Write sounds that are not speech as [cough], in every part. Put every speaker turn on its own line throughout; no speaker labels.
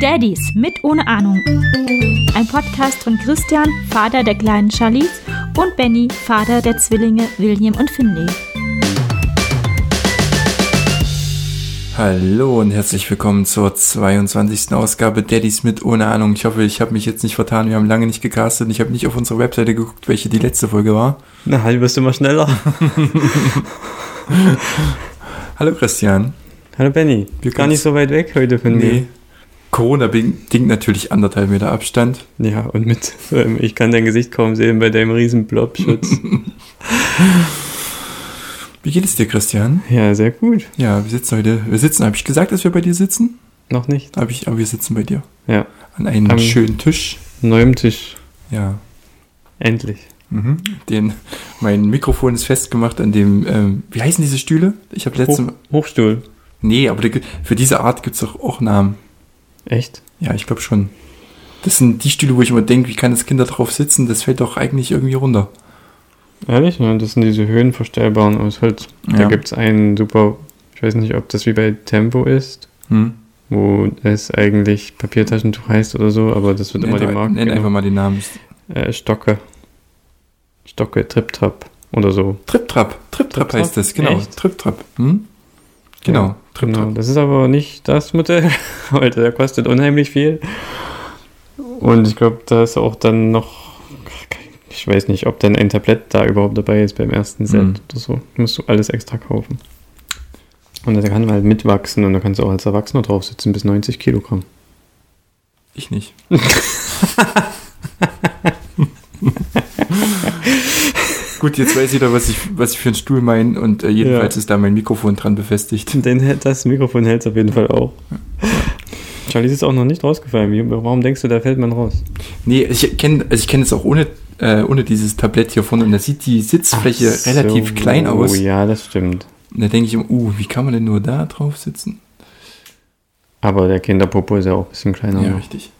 Daddies mit ohne Ahnung. Ein Podcast von Christian, Vater der kleinen Charlize, und Benny, Vater der Zwillinge William und Finley.
Hallo und herzlich willkommen zur 22. Ausgabe Daddies mit ohne Ahnung. Ich hoffe, ich habe mich jetzt nicht vertan. Wir haben lange nicht gecastet. Ich habe nicht auf unsere Webseite geguckt, welche die letzte Folge war.
Na, wirst du immer schneller. [laughs]
Hallo Christian.
Hallo Benny.
Wir
Gar nicht so weit weg heute von mir.
Nee. Corona-bedingt natürlich anderthalb Meter Abstand.
Ja, und mit, ähm, ich kann dein Gesicht kaum sehen bei deinem riesen Blobschutz. [laughs]
Wie geht es dir, Christian?
ja, sehr gut.
Ja, wir sitzen heute. Wir sitzen, habe ich gesagt, dass wir bei dir sitzen?
Noch nicht?
Hab ich, aber wir sitzen bei dir.
Ja.
An einem
Am-
schönen Tisch.
Neuem Tisch.
Ja.
Endlich.
Mhm. Den, mein Mikrofon ist festgemacht an dem, ähm, wie heißen diese Stühle? Ich habe letztes
Hoch. Hochstuhl.
Nee, aber für diese Art gibt es auch, auch Namen.
Echt?
Ja, ich glaube schon. Das sind die Stühle, wo ich immer denke, wie kann das Kind da drauf sitzen? Das fällt doch eigentlich irgendwie runter.
Ehrlich? Ja, das sind diese höhenverstellbaren aus Holz. Da
Ja.
gibt es einen super, ich weiß nicht, ob das wie bei Tempo ist,
Hm.
wo es eigentlich Papiertaschentuch heißt oder so, aber das wird immer die
Nenn,
Marke.
nenn einfach mal den Namen.
Äh, Stocke. Stocke, Trip-Trap oder so.
Trip-Trap. Trip-Trap heißt das, genau. Trip-Trap. Hm? Genau,
Ja,
Trip-Trap.
Genau, das ist aber nicht das Modell [laughs] heute. Der kostet unheimlich viel. Und ich glaube, da ist auch dann noch. Ich weiß nicht, ob dann ein Tablett da überhaupt dabei ist beim ersten Set
Mhm.
oder so. Musst du alles extra kaufen. Und da kann man halt mitwachsen und da kannst du auch als Erwachsener drauf sitzen bis 90 Kilogramm.
Ich nicht. [laughs] Gut, jetzt weiß jeder, was ich, was ich für einen Stuhl meine und äh, jedenfalls
Ja.
ist da mein Mikrofon dran befestigt. [laughs]
Den, hält- das Mikrofon hält es auf jeden Fall auch. Charlie ist auch noch nicht rausgefallen. Warum denkst du, da fällt man raus?
Nee, ich kenne also ich kenn es auch ohne, äh, ohne dieses Tablett hier vorne und da sieht die Sitzfläche
Ach
relativ
so,
klein aus.
Oh ja, das stimmt.
Und da denke ich immer, uh, wie kann man denn nur da drauf sitzen?
Aber der Kinderpopo ist ja auch ein bisschen kleiner.
Ja,
noch.
richtig.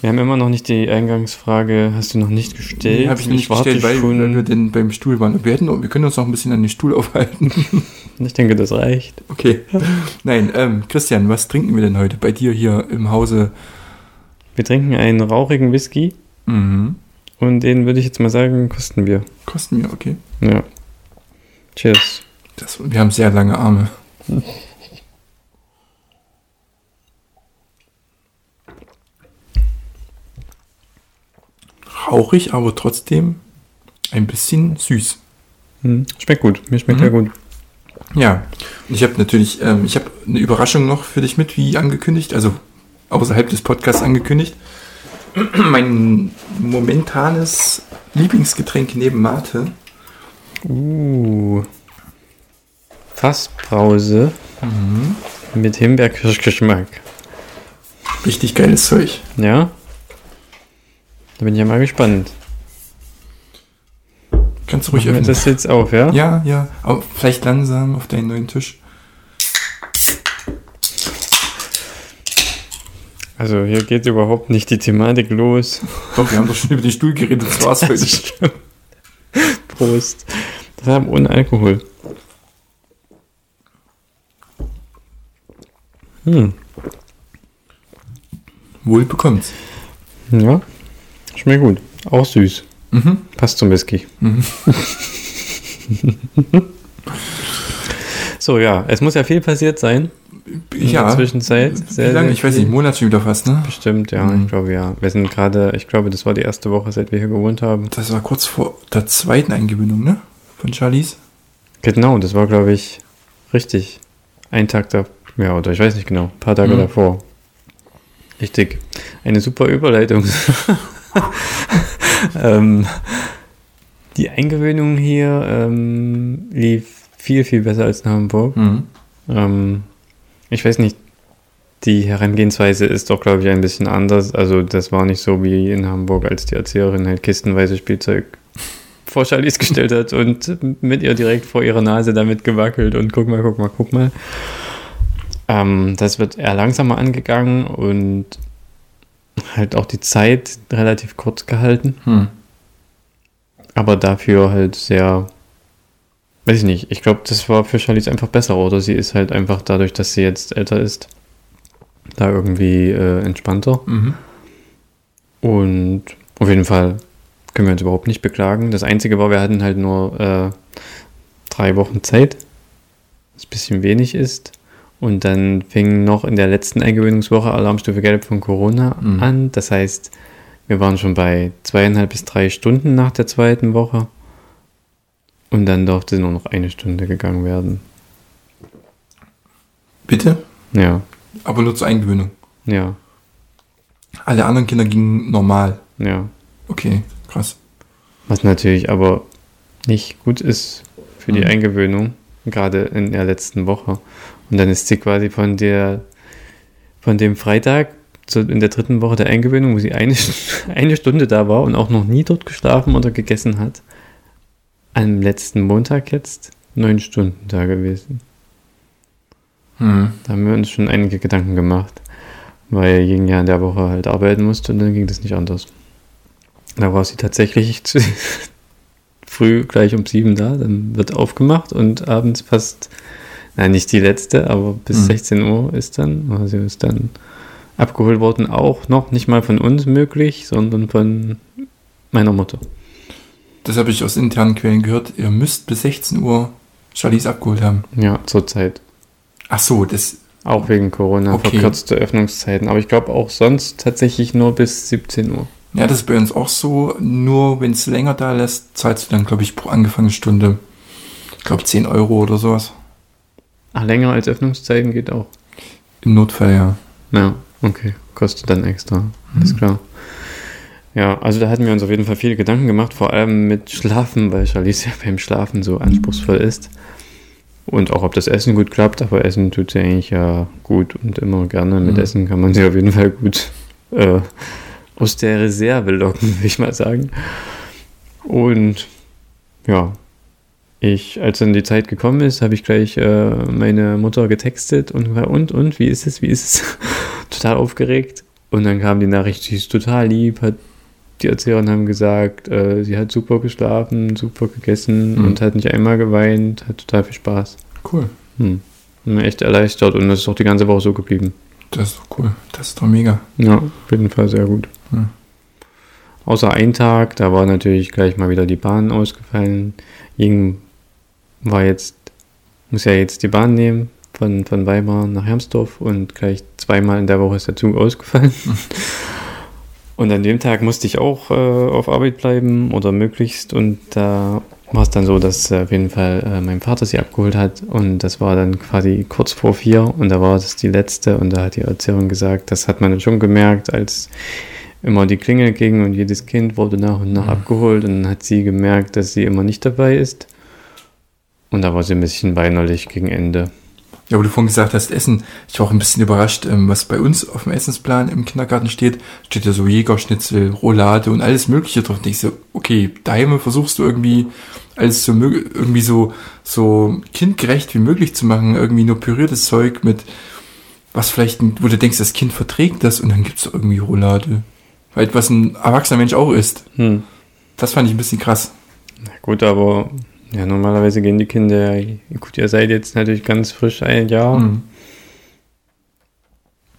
Wir haben immer noch nicht die Eingangsfrage, hast du noch nicht gestellt?
Nee, habe ich noch nicht gestellt, weil, weil wir denn beim Stuhl waren. Wir, hätten, wir können uns noch ein bisschen an den Stuhl [laughs] aufhalten.
Ich denke, das reicht.
Okay. Nein, ähm, Christian, was trinken wir denn heute bei dir hier im Hause?
Wir trinken einen rauchigen Whisky
Mhm.
Und den würde ich jetzt mal sagen, kosten wir.
Kosten wir, okay.
Ja. Cheers.
Das, wir haben sehr lange Arme. Rauchig, aber trotzdem ein bisschen süß.
Hm. Schmeckt gut. Mir schmeckt
Mhm.
er gut.
Ja, und ich habe natürlich, ähm, ich habe eine Überraschung noch für dich mit, wie angekündigt, also außerhalb des Podcasts angekündigt. [clears throat] mein momentanes Lieblingsgetränk neben Mate.
Uh. Fassbrause
Mhm.
mit Himbeerkirschgeschmack.
Richtig geiles Zeug.
Ja? Da bin ich ja mal gespannt.
Kannst du ruhig
Machen wir
öffnen.
das jetzt auf, ja?
Ja, ja, aber vielleicht langsam auf deinen neuen Tisch.
Also hier geht überhaupt nicht die Thematik los.
Doch, wir haben doch schon über den Stuhl geredet, das war's [laughs]
ist schlimm. Prost. Das haben ohne Alkohol. Hm.
Wohl bekommt's.
Ja. Schmeckt gut. Auch süß.
Mhm.
Passt zum Whisky.
Mhm. [laughs]
so, ja. Es muss ja viel passiert sein. In
Ja.
der Zwischenzeit.
Wie lange? Ich weiß nicht, einen Monat schon wieder fast, ne?
Bestimmt, ja.
Mhm.
Ich glaube, ja. Wir sind gerade, ich glaube, das war die erste Woche, seit wir hier gewohnt haben.
Das war kurz vor der zweiten Eingewöhnung, ne? Von Charlies.
Genau, das war, glaube ich, richtig. Ein Tag da, ja, oder ich weiß nicht genau, ein paar Tage
Mhm.
davor. Richtig. Eine super Überleitung. [laughs] [laughs] ähm, die Eingewöhnung hier ähm, lief viel, viel besser als in Hamburg.
Mhm.
Ähm, ich weiß nicht, die Herangehensweise ist doch, glaube ich, ein bisschen anders. Also das war nicht so wie in Hamburg, als die Erzieherin halt kistenweise Spielzeug [laughs] vor Charlies gestellt hat und mit ihr direkt vor ihrer Nase damit gewackelt und guck mal, guck mal, guck mal. Ähm, das wird eher langsamer angegangen und halt auch die Zeit relativ kurz gehalten,
Hm.
aber dafür halt sehr weiß ich nicht. Ich glaube, das war für Charlize einfach besser, oder? Sie ist halt einfach dadurch, dass sie jetzt älter ist, da irgendwie äh, entspannter.
Mhm.
Und auf jeden Fall können wir uns überhaupt nicht beklagen. Das Einzige war, wir hatten halt nur äh, drei Wochen Zeit, was ein bisschen wenig ist. Und dann fing noch in der letzten Eingewöhnungswoche Alarmstufe Gelb von Corona
Mhm.
an. Das heißt, wir waren schon bei zweieinhalb bis drei Stunden nach der zweiten Woche. Und dann durfte nur noch eine Stunde gegangen werden.
Bitte?
Ja,
Aber nur zur Eingewöhnung.
ja,
Alle anderen Kinder gingen normal.
ja.
Okay, krass.
Was natürlich aber nicht gut ist für die
Mhm.
Eingewöhnung, gerade in der letzten Woche. Und dann ist sie quasi von der von dem Freitag zu, in der dritten Woche der Eingewöhnung, wo sie eine, [laughs] eine Stunde da war und auch noch nie dort geschlafen oder gegessen hat, am letzten Montag jetzt neun Stunden da gewesen.
Hm.
Da haben wir uns schon einige Gedanken gemacht, weil Ying ja in der Woche halt arbeiten musste und dann ging das nicht anders. Da war sie tatsächlich [laughs] früh gleich um sieben da, dann wird aufgemacht und abends fast, nein, nicht die letzte, aber bis
Mhm.
16 Uhr ist dann, also sie ist dann abgeholt worden, auch noch nicht mal von uns möglich, sondern von meiner Mutter.
Das habe ich aus internen Quellen gehört. Ihr müsst bis 16 Uhr Charlies abgeholt haben.
Ja, zurzeit.
Ach so, das.
Auch wegen Corona,
Okay.
verkürzte Öffnungszeiten. Aber ich glaube auch sonst tatsächlich nur bis 17 Uhr.
Ja, das ist bei uns auch so. Nur wenn es länger da lässt, zahlst du dann, glaube ich, pro angefangene Stunde, ich glaube, 10 Euro oder sowas.
Ach, länger als Öffnungszeiten geht auch.
Im Notfall, ja.
Ja, okay. Kostet dann extra. Ist
Mhm.
klar. Ja, also da hatten wir uns auf jeden Fall viele Gedanken gemacht, vor allem mit Schlafen, weil Charlize ja beim Schlafen so anspruchsvoll ist. Und auch ob das Essen gut klappt, aber Essen tut sie eigentlich ja gut und immer gerne. Mit
Mhm.
Essen kann man sie auf jeden Fall gut äh, aus der Reserve locken, würde ich mal sagen. Und ja, ich, als dann die Zeit gekommen ist, habe ich gleich äh, meine Mutter getextet und war, und, und, wie ist es, wie ist es? [laughs] total aufgeregt. Und dann kam die Nachricht, sie ist total lieb, hat die Erzählerin haben gesagt, äh, sie hat super geschlafen, super gegessen
Mhm.
und hat nicht einmal geweint, hat total viel Spaß.
Cool.
Hm. Echt erleichtert und das ist auch die ganze Woche so geblieben.
Das ist doch cool. Das ist doch mega.
Ja, auf jeden Fall sehr gut.
Hm.
Außer ein Tag, da war natürlich gleich mal wieder die Bahn ausgefallen. Ying war jetzt, muss ja jetzt die Bahn nehmen von, von Weimar nach Hermsdorf und gleich zweimal in der Woche ist der Zug ausgefallen. [laughs] Und an dem Tag musste ich auch äh, auf Arbeit bleiben oder möglichst. Und da war es dann so, dass äh, auf jeden Fall äh, mein Vater sie abgeholt hat. Und das war dann quasi kurz vor vier. Und da war das die letzte. Und da hat die Erzählerin gesagt, das hat man dann schon gemerkt, als immer die Klingel ging und jedes Kind wurde nach und nach
Mhm.
abgeholt. Und dann hat sie gemerkt, dass sie immer nicht dabei ist. Und da war sie ein bisschen weinerlich gegen Ende.
Ja, wo du vorhin gesagt hast, Essen, ich war auch ein bisschen überrascht, ähm, was bei uns auf dem Essensplan im Kindergarten steht. Steht ja so Jägerschnitzel, Roulade und alles Mögliche drauf. Und ich so, okay, daheim versuchst du irgendwie alles so irgendwie so, so kindgerecht wie möglich zu machen. Irgendwie nur püriertes Zeug mit was vielleicht, wo du denkst, das Kind verträgt das und dann gibt's da irgendwie Roulade. Weil was ein erwachsener Mensch auch isst.
Hm.
Das fand ich ein bisschen krass.
Na gut, aber ja, normalerweise gehen die Kinder, gut, ihr seid jetzt natürlich ganz frisch ein Jahr,
Mhm.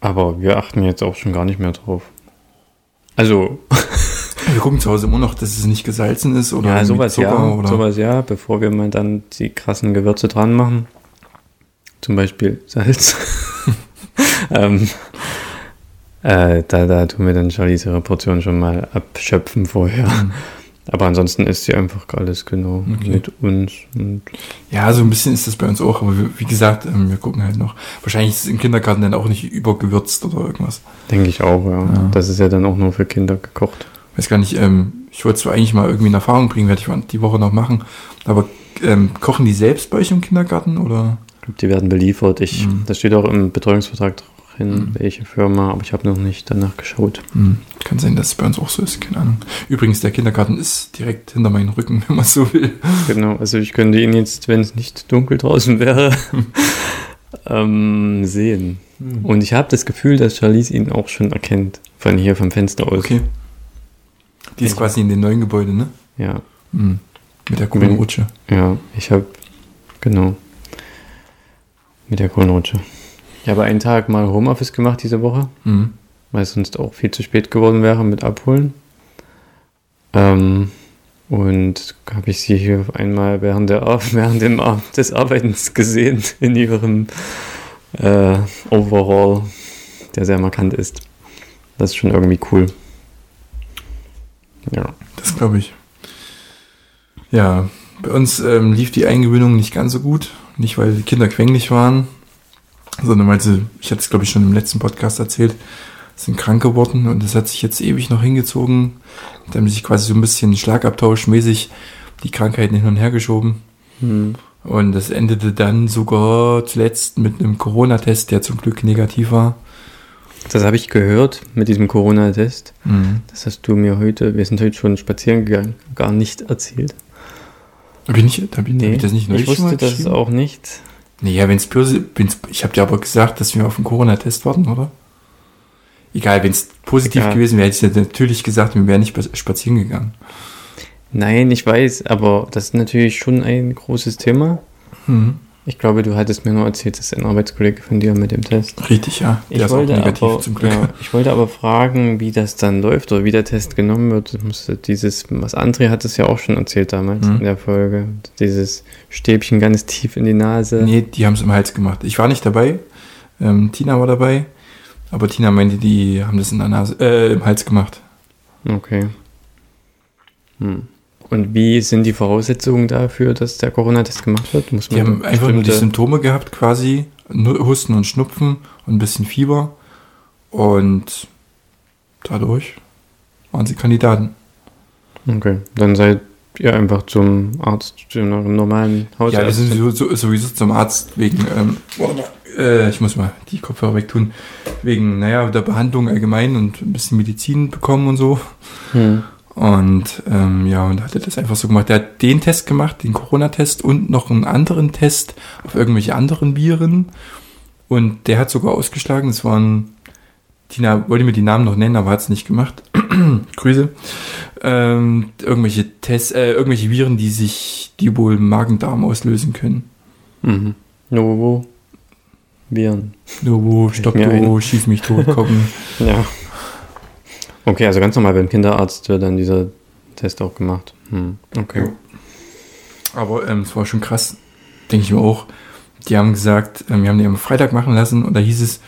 aber wir achten jetzt auch schon gar nicht mehr drauf. Also, [laughs]
Wir gucken zu Hause immer noch, dass es nicht gesalzen ist oder
ja, sowas
Zucker
ja,
oder
sowas ja, bevor wir mal dann die krassen Gewürze dran machen. Zum Beispiel Salz. [laughs] ähm, äh, da, da tun wir dann Charlies ihre Portion schon mal abschöpfen vorher.
Mhm.
Aber ansonsten isst sie einfach alles genau
Okay.
mit uns. Und
Ja, so ein bisschen ist das bei uns auch, aber wir, wie gesagt, ähm, wir gucken halt noch. Wahrscheinlich ist es im Kindergarten dann auch nicht übergewürzt oder irgendwas.
denke ich auch, ja.
Ja.
Das ist ja dann auch nur für Kinder gekocht.
Weiß gar nicht, ähm, ich wollte zwar eigentlich mal irgendwie in Erfahrung bringen, werde ich die Woche noch machen, aber ähm, kochen die selbst bei euch im Kindergarten oder?
Ich glaube, die werden beliefert. Ich,
Mhm.
Das steht auch im Betreuungsvertrag drin,
Mhm.
welche Firma, aber ich habe noch nicht danach geschaut.
Hm, kann sein, dass es bei uns auch so ist, keine Ahnung. Übrigens, der Kindergarten ist direkt hinter meinem Rücken, [laughs] wenn man so will.
Genau, also ich könnte ihn jetzt, wenn es nicht dunkel draußen wäre, [laughs] ähm, sehen. Und ich habe das Gefühl, dass Charlize ihn auch schon erkennt, von hier vom Fenster aus.
Okay. Die ist quasi in dem neuen Gebäude, ne?
Ja,
Hm. Mit der
Wenn-
Rutsche.
ja, ich habe Genau. Mit der Kronrutsche. Ich habe einen Tag mal Homeoffice gemacht diese Woche,
Mhm.
weil es sonst auch viel zu spät geworden wäre mit Abholen. Ähm, und habe ich sie hier einmal während, der, [laughs] während dem des Arbeitens gesehen [laughs] in ihrem äh, Overall, der sehr markant ist. Das ist schon irgendwie cool. Ja.
Das glaube ich. Ja, bei uns ähm, lief die Eingewöhnung nicht ganz so gut. Nicht, weil die Kinder quengelig waren, sondern weil sie, ich hatte es glaube ich schon im letzten Podcast erzählt, sind krank geworden und das hat sich jetzt ewig noch hingezogen. Da haben sich quasi so ein bisschen schlagabtauschmäßig die Krankheiten hin und her geschoben.
Hm.
Und das endete dann sogar zuletzt mit einem Corona-Test, der zum Glück negativ war.
Das habe ich gehört mit diesem Corona-Test. Das hast du mir heute, wir sind heute schon spazieren gegangen, gar nicht erzählt.
Hab ich, nicht, hab ich, hab ich das nicht neulich
ich wusste das auch nicht.
Naja, wenn's böse, wenn's, ich habe dir aber gesagt, dass wir auf den Corona-Test warten, oder? Egal, wenn es positiv
Egal.
gewesen wäre, hätte ich dir natürlich gesagt, wir wären nicht spa- spazieren gegangen.
Nein, ich weiß, aber das ist natürlich schon ein großes Thema.
Mhm.
Ich glaube, du hattest mir nur erzählt, dass ein Arbeitskollege von dir mit dem Test.
Richtig, ja. Der
Ich
ist auch
wollte,
negativ
aber,
zum Glück.
ja, ich wollte aber fragen, wie das dann läuft oder wie der Test genommen wird. Dieses, was André hat es ja auch schon erzählt damals
Mhm.
in der Folge. Dieses Stäbchen ganz tief in die Nase.
Nee, die haben es im Hals gemacht. Ich war nicht dabei. Ähm, Tina war dabei. Aber Tina meinte, die haben das in der Nase, äh, im Hals gemacht.
Okay. Hm. Und wie sind die Voraussetzungen dafür, dass der Corona-Test gemacht wird? Muss
Die haben einfach nur die Symptome gehabt, quasi. Husten und Schnupfen und ein bisschen Fieber. Und dadurch waren sie Kandidaten.
Okay, dann seid ihr einfach zum Arzt, zu einem normalen Hausarzt.
Ja, wir sind so, so, sowieso zum Arzt wegen, ähm, äh, ich muss mal die Kopfhörer wegtun, wegen, naja, der Behandlung allgemein und ein bisschen Medizin bekommen und so.
Hm.
Und ähm, ja, und hat er das einfach so gemacht. Der hat den Test gemacht, den Corona-Test und noch einen anderen Test auf irgendwelche anderen Viren. Und der hat sogar ausgeschlagen. Es waren, Tina wollte mir die Namen noch nennen, aber hat es nicht gemacht. [clears throat] Grüße. Ähm, irgendwelche Tests, äh, irgendwelche Viren, die sich, die wohl Magen-Darm auslösen können.
Mhm. Novo. Viren.
Novo, Stopto, schieß mich tot, gucken. [laughs]
Ja. Okay, also ganz normal beim Kinderarzt wird dann dieser Test auch gemacht. Hm. Okay.
Ja. Aber ähm, es war schon krass, denke ich mir auch. Die haben gesagt, ähm, wir haben die am Freitag machen lassen und da hieß es,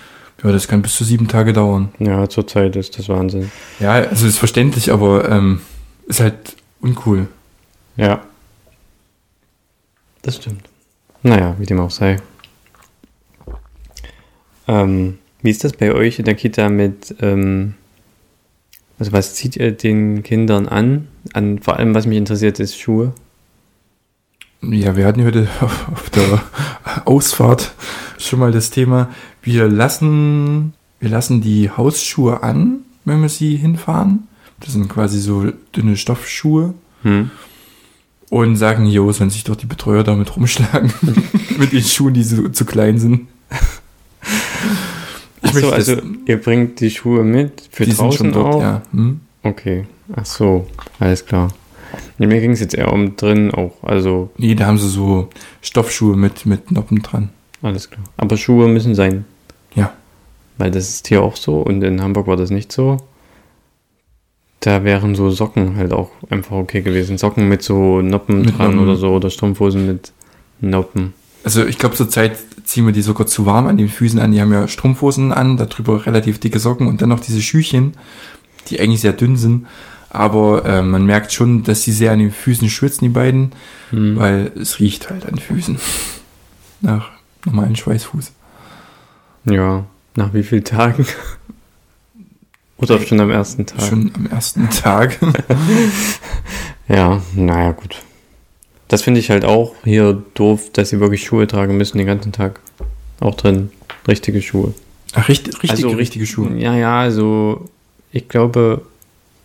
ja, das kann bis zu sieben Tage dauern.
Ja, zurzeit ist das Wahnsinn.
Ja, also ist verständlich, aber ähm, ist halt uncool.
Ja. Das stimmt. Naja, wie dem auch sei. Ähm, wie ist das bei euch in der Kita mit, ähm, also was zieht ihr den Kindern an? an? Vor allem, was mich interessiert, ist Schuhe.
Ja, wir hatten heute [laughs] auf, der Ausfahrt schon mal das Thema, wir lassen, wir lassen die Hausschuhe an, wenn wir sie hinfahren. Das sind quasi so dünne Stoffschuhe.
Hm.
Und sagen, jo, sollen sich doch die Betreuer damit rumschlagen. [laughs] mit den Schuhen, die so zu klein sind.
Achso,
möchte
also ihr bringt die Schuhe mit für
die sind
draußen
schon dort,
auch?
ja. Hm?
Okay, ach so, alles klar. Nee, mir ging es jetzt eher um drin auch, also
Nee, da haben sie so Stoffschuhe mit, mit Noppen dran.
alles klar. Aber Schuhe müssen sein.
Ja.
Weil das ist hier auch so und in Hamburg war das nicht so. Da wären so Socken halt auch einfach okay gewesen. Socken mit so Noppen
Mit
dran
Noppen.
oder so oder Strumpfhosen mit Noppen.
Also ich glaube, zurzeit ziehen wir die sogar zu warm an den Füßen an. Die haben ja Strumpfhosen an, darüber relativ dicke Socken und dann noch diese Schüchchen, die eigentlich sehr dünn sind. Aber äh, man merkt schon, dass sie sehr an den Füßen schwitzen, die beiden,
Hm.
weil es riecht halt an Füßen. Nach normalen Schweißfuß.
Ja, nach wie vielen Tagen? oder schon am ersten Tag?
Schon am ersten Tag. [laughs]
Ja, naja, gut. Das finde ich halt auch hier doof, dass sie wirklich Schuhe tragen müssen den ganzen Tag. Auch drin. Richtige Schuhe.
Ach, richtig, richtige,
Also-
richtige Schuhe.
Ja, ja, also ich glaube,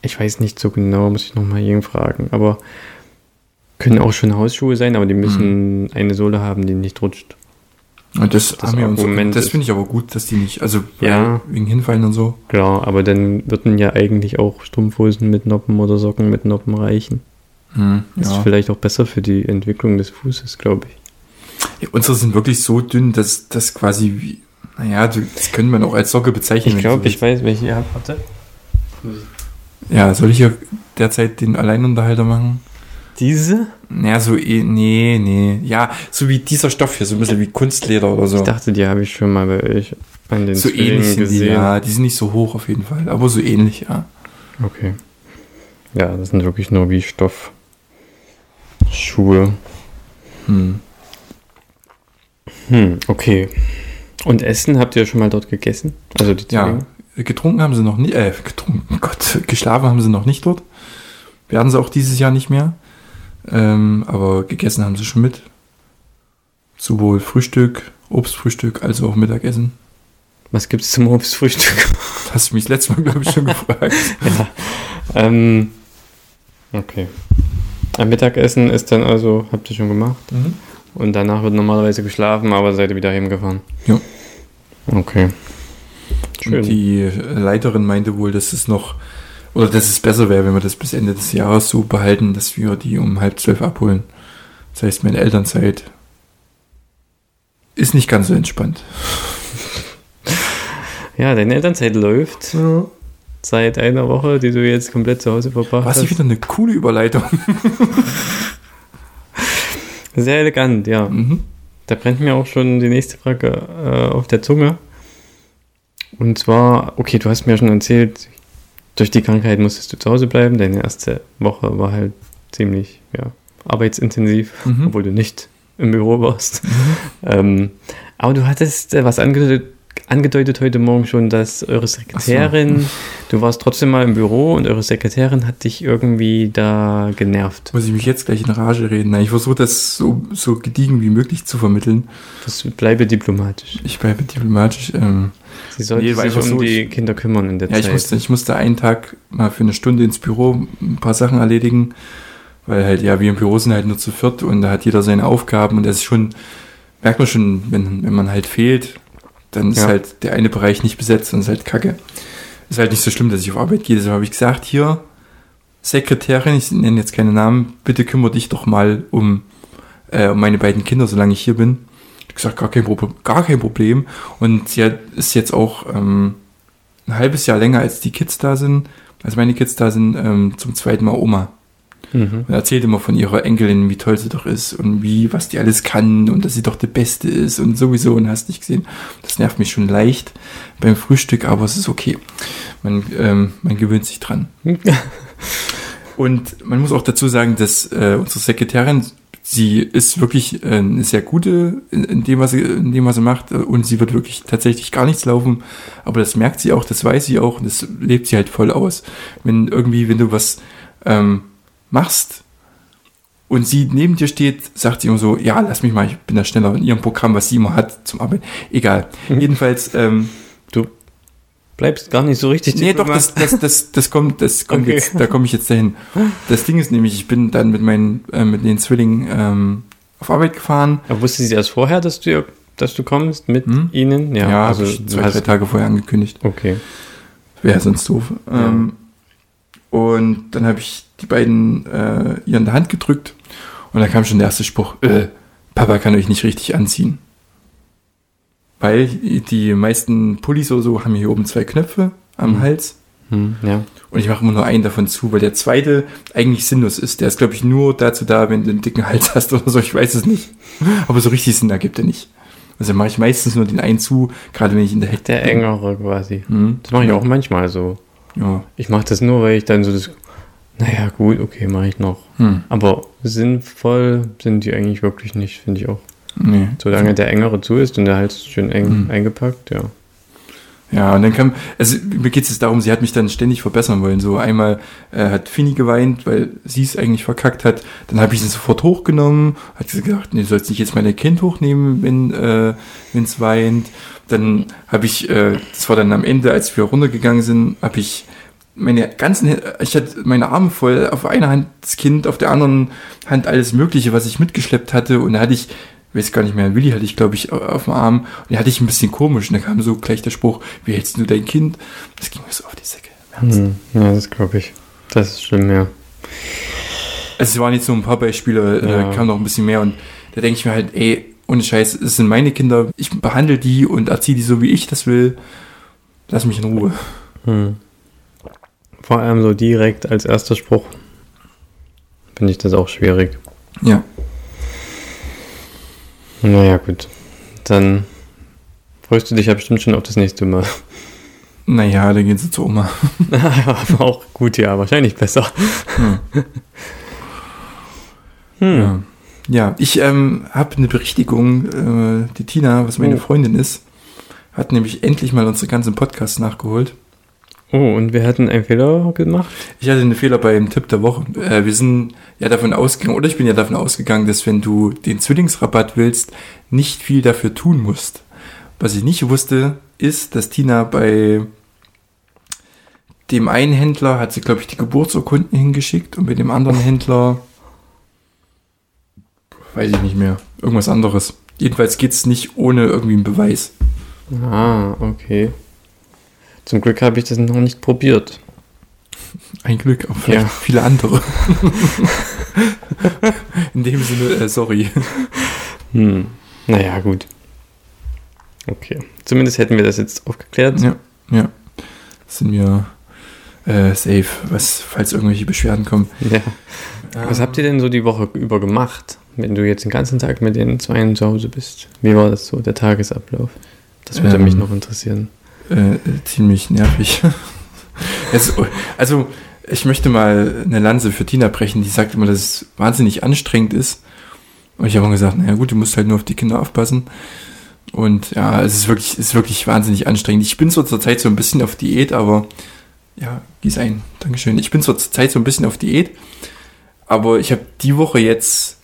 ich weiß nicht so genau, muss ich nochmal jeden fragen, aber können auch schon Hausschuhe sein, aber die müssen eine Sohle haben, die nicht rutscht.
Und das,
Das Argument
das finde ich aber gut, dass die nicht, also
Ja.
wegen Hinfallen und so.
Klar, aber dann würden ja eigentlich auch Strumpfhosen mit Noppen oder Socken mit Noppen reichen.
Hm,
Das ist
ja.
vielleicht auch besser für die Entwicklung des Fußes, glaube ich.
Ja, unsere sind wirklich so dünn, dass das quasi wie, naja, das könnte man auch als Socke bezeichnen.
Ich glaube, ich weiß, welche ihr habt. Warte.
Ja, soll ich ja derzeit den Alleinunterhalter machen?
Diese?
Naja, so, eh, nee, nee. Ja, so wie dieser Stoff hier, so ein bisschen wie Kunstleder oder so.
Ich dachte, die habe ich schon mal bei euch an den
so
Zwillingen
ähnlich sind die,
gesehen.
ja. Die sind nicht so hoch auf jeden Fall, aber so ähnlich, ja.
Okay. Ja, das sind wirklich nur wie Stoff. Schuhe.
Hm.
Hm, okay. Und Essen, habt ihr schon mal dort gegessen? Also die
Ja,
Zwillinge?
getrunken haben sie noch nicht, äh, getrunken, [laughs] Gott, geschlafen haben sie noch nicht dort. Werden sie auch dieses Jahr nicht mehr. Ähm, aber gegessen haben sie schon mit. Sowohl Frühstück, Obstfrühstück, als auch Mittagessen.
Was gibt's zum Obstfrühstück?
Das [laughs] hast du mich das letzte Mal, glaube ich, schon [laughs] gefragt.
ja. Ähm, okay. Am Mittagessen ist dann also, habt ihr schon gemacht?
Mhm.
Und danach wird normalerweise geschlafen, aber seid ihr wieder heimgefahren?
Ja.
Okay.
Und
Schön.
die Leiterin meinte wohl, dass es noch, oder dass es besser wäre, wenn wir das bis Ende des Jahres so behalten, dass wir die um halb zwölf abholen. Das heißt, meine Elternzeit ist nicht ganz so entspannt.
Ja, deine Elternzeit läuft seit einer Woche, die du jetzt komplett zu Hause verbracht
Was
hast.
ich wieder eine coole Überleitung. [laughs]
Sehr elegant, ja.
Mhm.
Da brennt mir auch schon die nächste Frage äh, auf der Zunge. Und zwar, okay, du hast mir schon erzählt, durch die Krankheit musstest du zu Hause bleiben. Deine erste Woche war halt ziemlich ja, arbeitsintensiv,
Mhm.
obwohl du nicht im Büro warst. Ähm, aber du hattest äh, was angedeutet, angedeutet heute Morgen schon, dass eure Sekretärin, du warst trotzdem mal im Büro und eure Sekretärin hat dich irgendwie da genervt.
Muss ich mich jetzt gleich in Rage reden? Nein, ich versuche das so, so gediegen wie möglich zu vermitteln.
Das bleibe diplomatisch.
Ich bleibe diplomatisch. Ähm,
Sie sollte
Nee,
sich
einfach
um
so,
die
ich-
Kinder kümmern in der
ja, ich
Zeit.
musste, ich musste einen Tag mal für eine Stunde ins Büro ein paar Sachen erledigen, weil halt, ja, wir im Büro sind halt nur zu viert und da hat jeder seine Aufgaben und das ist schon, merkt man schon, wenn, wenn man halt fehlt, dann ist
Ja.
halt der eine Bereich nicht besetzt und ist halt kacke. Ist halt nicht so schlimm, dass ich auf Arbeit gehe, deshalb habe ich gesagt, hier, Sekretärin, ich nenne jetzt keine Namen, bitte kümmere dich doch mal um, äh, um meine beiden Kinder, solange ich hier bin. Ich hab gesagt, gar kein, Problem, gar kein Problem. Und sie hat, ist jetzt auch ähm, ein halbes Jahr länger, als die Kids da sind, als meine Kids da sind, ähm, zum zweiten Mal Oma.
Mhm.
Und erzählt immer von ihrer Enkelin, wie toll sie doch ist und wie, was die alles kann und dass sie doch die Beste ist und sowieso und hast nicht gesehen. Das nervt mich schon leicht beim Frühstück, aber es ist okay. Man, ähm, man gewöhnt sich dran. [laughs] Und man muss auch dazu sagen, dass äh, unsere Sekretärin, sie ist wirklich äh, eine sehr gute in, dem, was sie, in dem, was sie macht. äh, Und sie wird wirklich tatsächlich gar nichts laufen. Aber das merkt sie auch, das weiß sie auch und das lebt sie halt voll aus. Wenn irgendwie, wenn du was ähm, machst und sie neben dir steht, sagt sie immer so, ja, lass mich mal, ich bin da schneller in ihrem Programm, was sie immer hat zum Arbeiten. Egal. Jedenfalls, ähm,
Du bleibst gar nicht so richtig
Nee, doch, das, das, das, das kommt, das kommt
Okay.
jetzt, da komme ich jetzt dahin. Das Ding ist nämlich, ich bin dann mit meinen, äh, mit den Zwillingen ähm, auf Arbeit gefahren.
Aber wusste sie erst vorher, dass du, dass du kommst mit
Hm?
ihnen?
Ja,
Ja,
also zwei, drei Tage vorher angekündigt.
Okay.
Wäre sonst doof. Ähm, und dann habe ich die beiden äh, ihr in der Hand gedrückt und dann kam schon der erste Spruch, äh, Papa kann euch nicht richtig anziehen. Weil die meisten Pullis oder so haben hier oben zwei Knöpfe am
Mhm.
Hals.
Hm, ja.
Und ich mache immer nur einen davon zu, weil der zweite eigentlich sinnlos ist. Der ist, glaube ich, nur dazu da, wenn du einen dicken Hals hast oder so. Ich weiß es nicht. [laughs] Aber so richtig Sinn ergibt er nicht. Also mache ich meistens nur den einen zu, gerade wenn ich in der Hektik
Der
bin.
engere quasi.
Mhm.
Das mache ich auch manchmal so.
Ja.
Ich mache das nur, weil ich dann so das. Naja, gut, okay, mache ich noch.
Hm.
Aber sinnvoll sind die eigentlich wirklich nicht, finde ich auch.
Nee.
Solange der engere zu ist und der Hals schön eng
Mhm.
eingepackt, ja.
Ja, und dann kam, also mir geht es darum, sie hat mich dann ständig verbessern wollen. So einmal äh, hat Fini geweint, weil sie es eigentlich verkackt hat. Dann habe ich sie sofort hochgenommen, hat sie gesagt, nee, du sollst nicht jetzt mein Kind hochnehmen, wenn äh, es weint. Dann habe ich, äh, das war dann am Ende, als wir runtergegangen sind, habe ich meine ganzen, ich hatte meine Arme voll, auf einer Hand das Kind, auf der anderen Hand alles Mögliche, was ich mitgeschleppt hatte. Und da hatte ich, weiß gar nicht mehr, Willi hatte ich, glaube ich, auf dem Arm. Und den hatte ich ein bisschen komisch. Und da kam so gleich der Spruch, wie hältst du dein Kind? Das ging mir so auf die Säcke.
Hm, ja, das glaube ich. Das ist schlimm, ja.
Also es waren jetzt so ein paar Beispiele,
Ja.
da kam noch ein bisschen mehr. Und da denke ich mir halt, ey, ohne Scheiß, es sind meine Kinder, ich behandle die und erziehe die so, wie ich das will. Lass mich in Ruhe.
Hm. Vor allem so direkt als erster Spruch finde ich das auch schwierig.
Ja.
Naja, gut. Dann freust du dich ja bestimmt schon auf das nächste Mal.
Naja, dann gehen sie zur Oma. [laughs]
Aber auch gut, ja, wahrscheinlich besser.
Hm.
Hm.
Ja. Ja, ich ähm, habe eine Berichtigung. Äh, die Tina, was meine
Oh.
Freundin ist, hat nämlich endlich mal unsere ganzen Podcasts nachgeholt.
Oh, und wir hatten einen Fehler gemacht?
Ich hatte einen Fehler beim Tipp der Woche. Äh, wir sind ja davon ausgegangen, oder ich bin ja davon ausgegangen, dass wenn du den Zwillingsrabatt willst, nicht viel dafür tun musst. Was ich nicht wusste, ist, dass Tina bei dem einen Händler hat sie, glaube ich, die Geburtsurkunden hingeschickt und bei dem anderen Händler weiß ich nicht mehr. Irgendwas anderes. Jedenfalls geht es nicht ohne irgendwie einen Beweis.
Ah, okay. Zum Glück habe ich das noch nicht probiert.
Ein Glück, aber vielleicht
Ja.
viele andere. [laughs] In dem Sinne, äh, sorry.
Hm. Naja, gut. Okay. Zumindest hätten wir das jetzt aufgeklärt.
Ja, ja. Sind wir äh, safe, was, falls irgendwelche Beschwerden kommen.
Ja. Was habt ihr denn so die Woche über gemacht, wenn du jetzt den ganzen Tag mit den Zweien zu Hause bist? Wie war das so, der Tagesablauf? Das würde
Ähm,
mich noch interessieren.
Äh, ziemlich nervig. [laughs] es, also, ich möchte mal eine Lanze für Tina brechen, die sagt immer, dass es wahnsinnig anstrengend ist. Und ich habe auch gesagt, naja gut, du musst halt nur auf die Kinder aufpassen. Und ja, es ist wirklich, ist wirklich wahnsinnig anstrengend. Ich bin so zur Zeit so ein bisschen auf Diät, aber ja, gieß ein. Dankeschön. Ich bin so zur Zeit so ein bisschen auf Diät, aber ich habe die Woche jetzt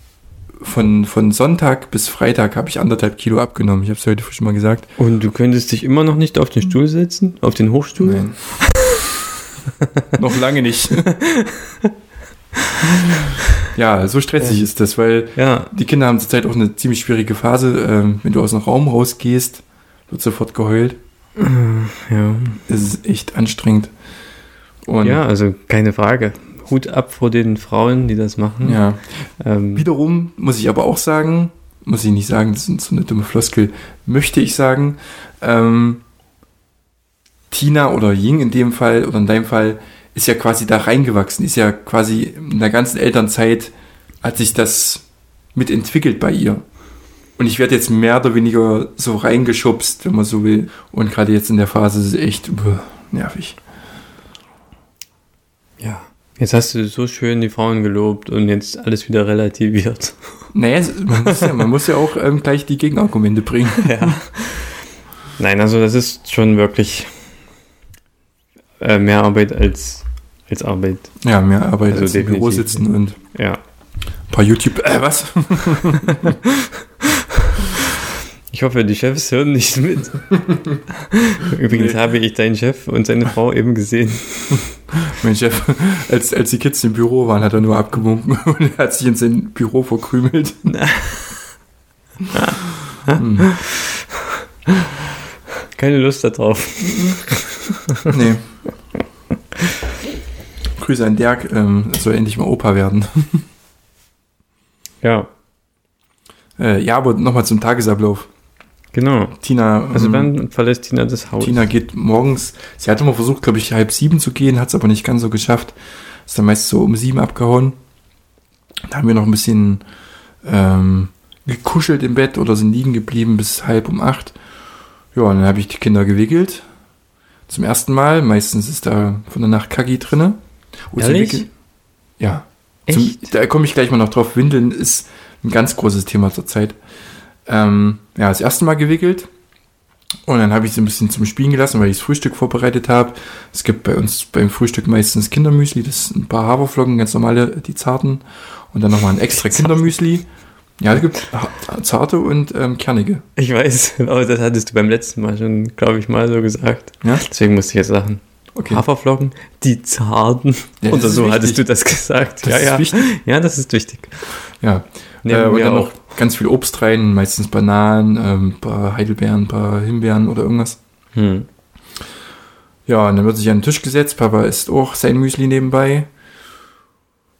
von, von Sonntag bis Freitag habe ich anderthalb Kilo abgenommen. Ich habe es heute schon mal gesagt.
Und du könntest dich immer noch nicht auf den Stuhl setzen? Auf den Hochstuhl?
Nein. [laughs] Noch lange nicht. ja, so stressig ist das, weil
Ja.
die Kinder haben zurzeit auch eine ziemlich schwierige Phase. Ähm, wenn du aus dem Raum rausgehst, wird sofort geheult.
Ja.
Es ist echt anstrengend. Und
ja, also keine Frage. Hut ab vor den Frauen, die das machen.
ja.
Ähm,
Wiederum muss ich aber auch sagen, muss ich nicht sagen, das ist so eine dumme Floskel, möchte ich sagen, ähm, Tina oder Ying in dem Fall oder in deinem Fall ist ja quasi da reingewachsen, ist ja quasi in der ganzen Elternzeit hat sich das mitentwickelt bei ihr. Und ich werde jetzt mehr oder weniger so reingeschubst, wenn man so will. Und gerade jetzt in der Phase ist es echt uah, nervig.
Jetzt hast du so schön die Frauen gelobt und jetzt alles wieder relativiert. [laughs]
Naja, man muss ja, man muss ja auch ähm, gleich die Gegenargumente bringen. [laughs]
Ja. Nein, also das ist schon wirklich äh, mehr Arbeit als, als Arbeit.
Ja, mehr Arbeit
Also
als im Büro
definitiv.
sitzen und
Ja.
ein paar YouTube. Äh, was? [laughs]
Ich hoffe, die Chefs hören nicht mit. [laughs] Übrigens
Nee.
habe ich deinen Chef und seine Frau eben gesehen. [laughs]
Mein Chef, als, als die Kids im Büro waren, hat er nur abgewunken [laughs] und er hat sich in sein Büro verkrümelt. hm,
Keine Lust darauf.
nee. Grüße an Dirk, ähm, soll endlich mal Opa werden.
Ja,
Äh, ja, aber nochmal zum Tagesablauf.
Genau.
Tina,
Also
ähm,
wann verlässt Tina das Haus?
Tina geht morgens, sie hatte mal versucht, glaube ich, halb sieben zu gehen, hat es aber nicht ganz so geschafft. Ist dann meist so um sieben abgehauen. Da haben wir noch ein bisschen ähm, gekuschelt im Bett oder sind liegen geblieben bis halb um acht. Ja, und dann habe ich die Kinder gewickelt. Zum ersten Mal. Meistens ist da von der Nacht Kagi drinne. Und zum
Ehrlich?
Ja. Zum,
Echt?
da komme ich gleich mal noch drauf. Windeln ist ein ganz großes Thema zurzeit. Ähm, ja, das erste Mal gewickelt. Und dann habe ich sie ein bisschen zum Spielen gelassen, weil ich das Frühstück vorbereitet habe. Es gibt bei uns beim Frühstück meistens Kindermüsli. Das sind ein paar Haferflocken, ganz normale, die zarten. Und dann nochmal ein extra. [laughs] Kindermüsli. Ja, es gibt zarte und ähm, kernige.
Ich weiß, [laughs] aber das hattest du beim letzten Mal schon, glaube ich, mal so gesagt.
Ja?
Deswegen musste ich jetzt lachen.
Okay.
Haferflocken, die zarten.
Ja,
Oder so
wichtig.
hattest du das [laughs] gesagt.
Das
ja,
ist
ja.
wichtig.
ja, das ist wichtig.
Ja.
Nehmen
äh, und dann
auch.
noch ganz viel Obst rein, meistens Bananen, ähm, ein paar Heidelbeeren, ein paar Himbeeren oder irgendwas.
Hm.
Ja, und dann wird sich an den Tisch gesetzt. Papa isst auch sein Müsli nebenbei.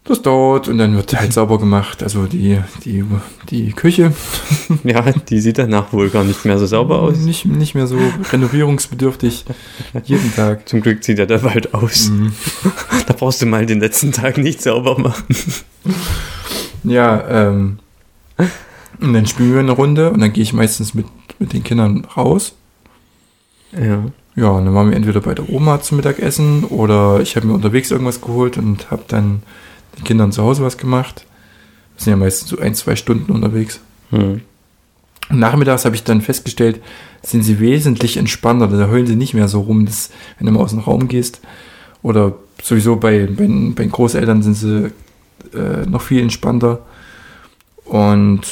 Das dauert und dann wird halt sauber gemacht. Also die, die, die Küche. [laughs]
Ja, die sieht danach wohl gar nicht mehr so sauber aus.
Nicht, nicht mehr so renovierungsbedürftig. Jeden Tag. [laughs]
Zum Glück sieht er da bald aus.
Mhm. [laughs]
Da brauchst du mal den letzten Tag nicht sauber machen.
Ja, ähm. Und dann spielen wir eine Runde und dann gehe ich meistens mit, mit den Kindern raus.
Ja.
Ja, und dann waren wir entweder bei der Oma zum Mittagessen oder ich habe mir unterwegs irgendwas geholt und habe dann den Kindern zu Hause was gemacht. Wir sind ja meistens so ein, zwei Stunden unterwegs.
Hm.
Und nachmittags habe ich dann festgestellt, sind sie wesentlich entspannter. Da heulen sie nicht mehr so rum, dass, wenn du mal aus dem Raum gehst. Oder sowieso bei, bei, bei den Großeltern sind sie äh, noch viel entspannter. Und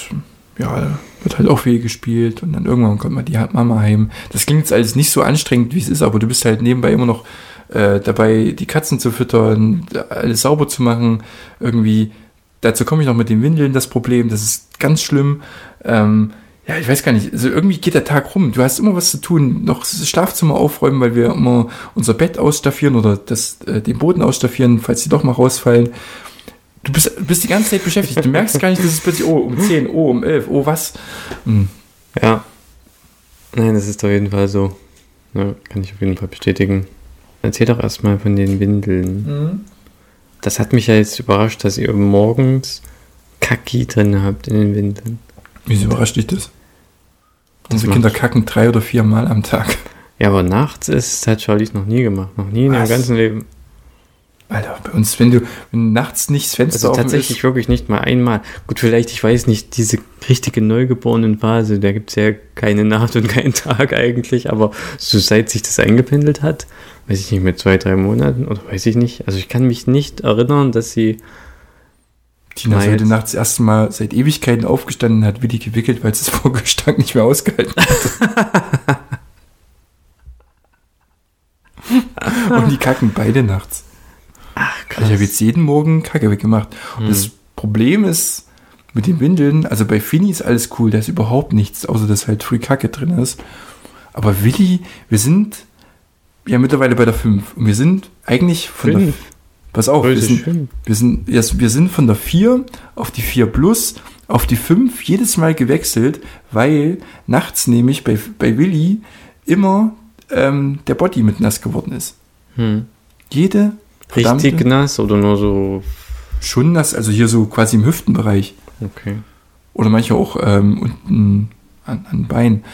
ja, wird halt auch viel gespielt. Und dann irgendwann kommt mal die Mama heim. Das klingt jetzt alles nicht so anstrengend, wie es ist, aber du bist halt nebenbei immer noch äh, dabei, die Katzen zu füttern, alles sauber zu machen. Irgendwie, dazu komme ich noch mit den Windeln, das Problem, das ist ganz schlimm. Ähm, ja, ich weiß gar nicht, also irgendwie geht der Tag rum. Du hast immer was zu tun, noch das Schlafzimmer aufräumen, weil wir immer unser Bett ausstaffieren oder das, äh, den Boden ausstaffieren, falls die doch mal rausfallen. Du bist, bist die ganze Zeit beschäftigt. Du merkst gar nicht, dass es plötzlich, oh, um 10, oh, um 11, oh, was? Hm.
Ja. Nein, das ist auf jeden Fall so. Ja, kann ich auf jeden Fall bestätigen. Erzähl doch erstmal von den Windeln. Das hat mich ja jetzt überrascht, dass ihr morgens Kaki drin habt in den Windeln.
Wieso überrascht dich das?
Das
Unsere Kinder kacken drei oder vier Mal am Tag.
Ja, aber nachts ist, hat Charlie noch nie gemacht. Noch nie in ihrem ganzen Leben.
Alter, bei uns, wenn du wenn nachts nicht das Fenster
Also tatsächlich
ist,
wirklich nicht mal einmal. Gut, vielleicht, ich weiß nicht, diese richtige neugeborenen Phase, da gibt es ja keine Nacht und keinen Tag eigentlich, aber so seit sich das eingependelt hat, weiß ich nicht, mit zwei, drei Monaten oder weiß ich nicht. Also ich kann mich nicht erinnern, dass sie.
Tina
jetzt.
nachts das erste Mal seit Ewigkeiten aufgestanden hat Willi gewickelt, weil es das [laughs] Vorgestank nicht mehr ausgehalten hat. [laughs] und die kacken beide nachts. Also ich habe jetzt jeden Morgen Kacke weggemacht. Und das Problem ist mit den Windeln, also bei Finny ist alles cool, da ist überhaupt nichts, außer dass halt früh Kacke drin ist. Aber Willi, wir sind ja mittlerweile bei der 5 und wir sind eigentlich von der
Fünf?
Pass auf, wir
Größe
sind, wir, sind, ja, wir sind von der 4 auf die 4 Plus auf die 5 jedes Mal gewechselt, weil nachts nämlich bei, bei Willi immer ähm, der Body mit nass geworden ist.
Hm.
Jede verdammte-
Richtig nass oder nur so.
schon nass, also hier so quasi im Hüftenbereich.
Okay.
Oder manchmal auch ähm, unten an, an Bein.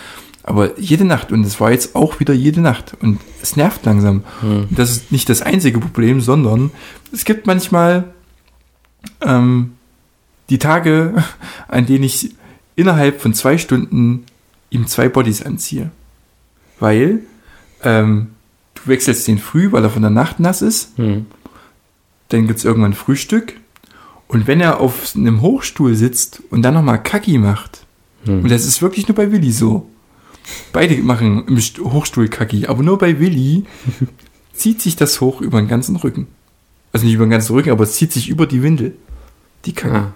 Aber jede Nacht, und es war jetzt auch wieder jede Nacht. Und es nervt langsam.
Hm.
Das ist nicht das einzige Problem, sondern es gibt manchmal ähm, die Tage, [laughs] an denen ich innerhalb von zwei Stunden ihm zwei Bodies anziehe. Weil ähm, wechselst den früh, weil er von der Nacht nass ist.
Hm.
Dann gibt es irgendwann Frühstück. Und wenn er auf einem Hochstuhl sitzt und dann nochmal Kacki macht,
Hm.
und das ist wirklich nur bei Willi so. Beide machen im St- Hochstuhl Kacki, aber nur bei Willi [laughs] zieht sich das hoch über den ganzen Rücken. Also nicht über den ganzen Rücken, aber es zieht sich über die Windel. Die Kacke.
Ah.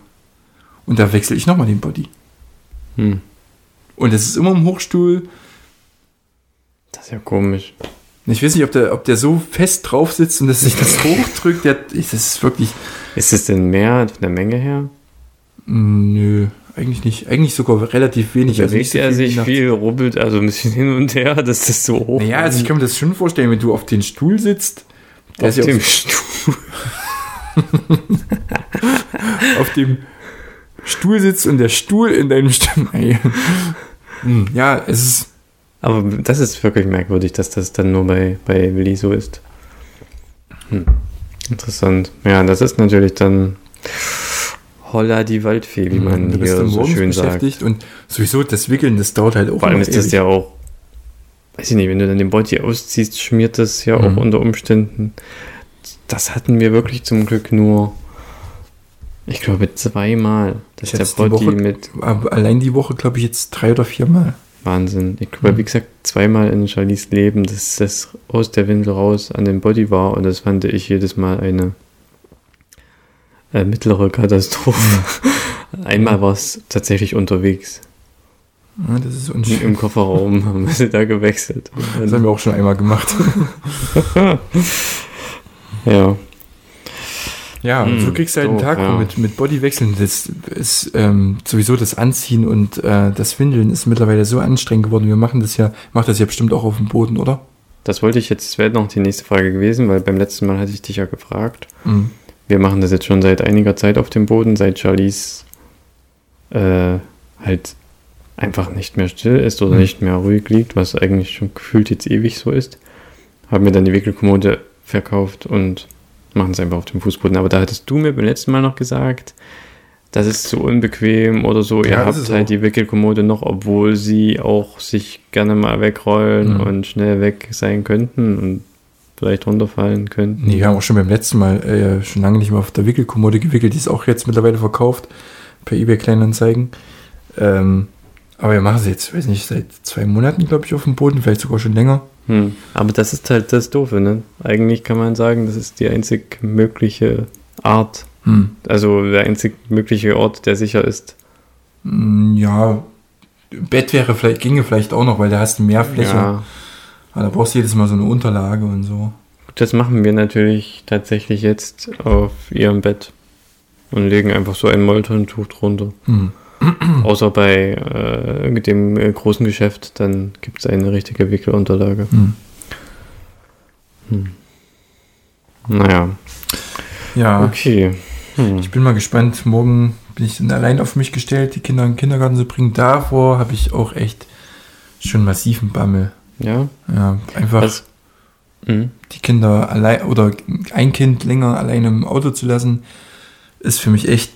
Und da wechsle ich nochmal den Body.
Hm.
Und das ist immer im Hochstuhl.
Das ist ja komisch.
Ich weiß nicht, ob der, ob der so fest drauf sitzt und dass sich das hochdrückt. Der, das ist wirklich.
Ist es denn mehr von der Menge her?
Mm, Nö, eigentlich nicht. Eigentlich sogar relativ wenig. Also nicht so
er sich viel, rubbelt also ein bisschen hin und her, [laughs] dass das so hoch
Naja, also ich kann mir das schon vorstellen, wenn du auf den Stuhl sitzt. Der
auf
ja
dem
auf,
Stuhl. [laughs]
auf dem Stuhl sitzt und der Stuhl in deinem. [laughs] Ey. Hm, Ja, es ist.
Aber das ist wirklich merkwürdig, dass das dann nur bei, bei Willi so ist. Hm. Interessant. Ja, das ist natürlich dann Holla die Waldfee, wie man
du
hier so schön sagt.
und sowieso das Wickeln, das dauert halt auch
Vor allem ist das
ewig.
ja auch, weiß ich nicht, wenn du dann den Body ausziehst, schmiert das ja auch
Mhm.
unter Umständen. Das hatten wir wirklich zum Glück nur, ich glaube, zweimal, dass
Ich
der Body
Woche-
mit
allein die Woche, glaube ich, jetzt drei oder vier Mal.
Wahnsinn. Ich glaube, wie gesagt, zweimal in Charlies Leben, dass das aus der Windel raus an den Body war und das fand ich jedes Mal eine äh, mittlere Katastrophe. [laughs] Einmal war es tatsächlich unterwegs.
Ja, das ist unschön.
Im Kofferraum [laughs] haben wir sie da gewechselt.
Das haben wir auch schon einmal gemacht. [laughs]
Ja.
Ja, und
Hm,
so kriegst du halt einen
doof,
Tag
ja.
mit, mit Bodywechseln. Das ist ähm, sowieso das Anziehen und äh, das Windeln ist mittlerweile so anstrengend geworden. Wir machen das ja, macht das ja bestimmt auch auf dem Boden, oder?
Das wollte ich jetzt, das wäre noch die nächste Frage gewesen, weil beim letzten Mal hatte ich dich ja gefragt.
Mhm.
Wir machen das jetzt schon seit einiger Zeit auf dem Boden, seit Charlies äh, halt einfach nicht mehr still ist oder
Mhm.
nicht mehr ruhig liegt, was eigentlich schon gefühlt jetzt ewig so ist. Haben wir dann die Wickelkommode verkauft und machen es einfach auf dem Fußboden. Aber da hattest du mir beim letzten Mal noch gesagt, das ist zu unbequem oder so. Ihr
Ja, ist
habt halt
auch.
die Wickelkommode noch, obwohl sie auch sich gerne mal wegrollen
Mhm.
und schnell weg sein könnten und vielleicht runterfallen könnten.
Nee, wir haben auch schon beim letzten Mal äh, schon lange nicht mehr auf der Wickelkommode gewickelt. Die ist auch jetzt mittlerweile verkauft per eBay Kleinanzeigen. Ähm, aber wir machen sie jetzt, weiß nicht, seit zwei Monaten, glaube ich, auf dem Boden, vielleicht sogar schon länger.
Hm. Aber das ist halt das Doofe, ne? Eigentlich kann man sagen, das ist die einzig mögliche Art,
Hm.
also der einzig mögliche Ort, der sicher ist.
Mm, Ja, Bett wäre vielleicht, ginge vielleicht auch noch, weil da hast du mehr Fläche.
Ja,
Aber da brauchst du jedes Mal so eine Unterlage und so.
das machen wir natürlich tatsächlich jetzt auf ihrem Bett und legen einfach so ein Moltontuch drunter.
Hm.
Außer bei äh, dem äh, großen Geschäft, dann gibt es eine richtige Wickelunterlage.
Hm.
Naja,
Ja,
okay. Hm.
ich bin mal gespannt. Morgen bin ich dann allein auf mich gestellt, die Kinder in den Kindergarten zu bringen. Davor habe ich auch echt schon massiven Bammel.
Ja,
Ja, einfach?
Hm.
die Kinder allein oder ein Kind länger alleine im Auto zu lassen, ist für mich echt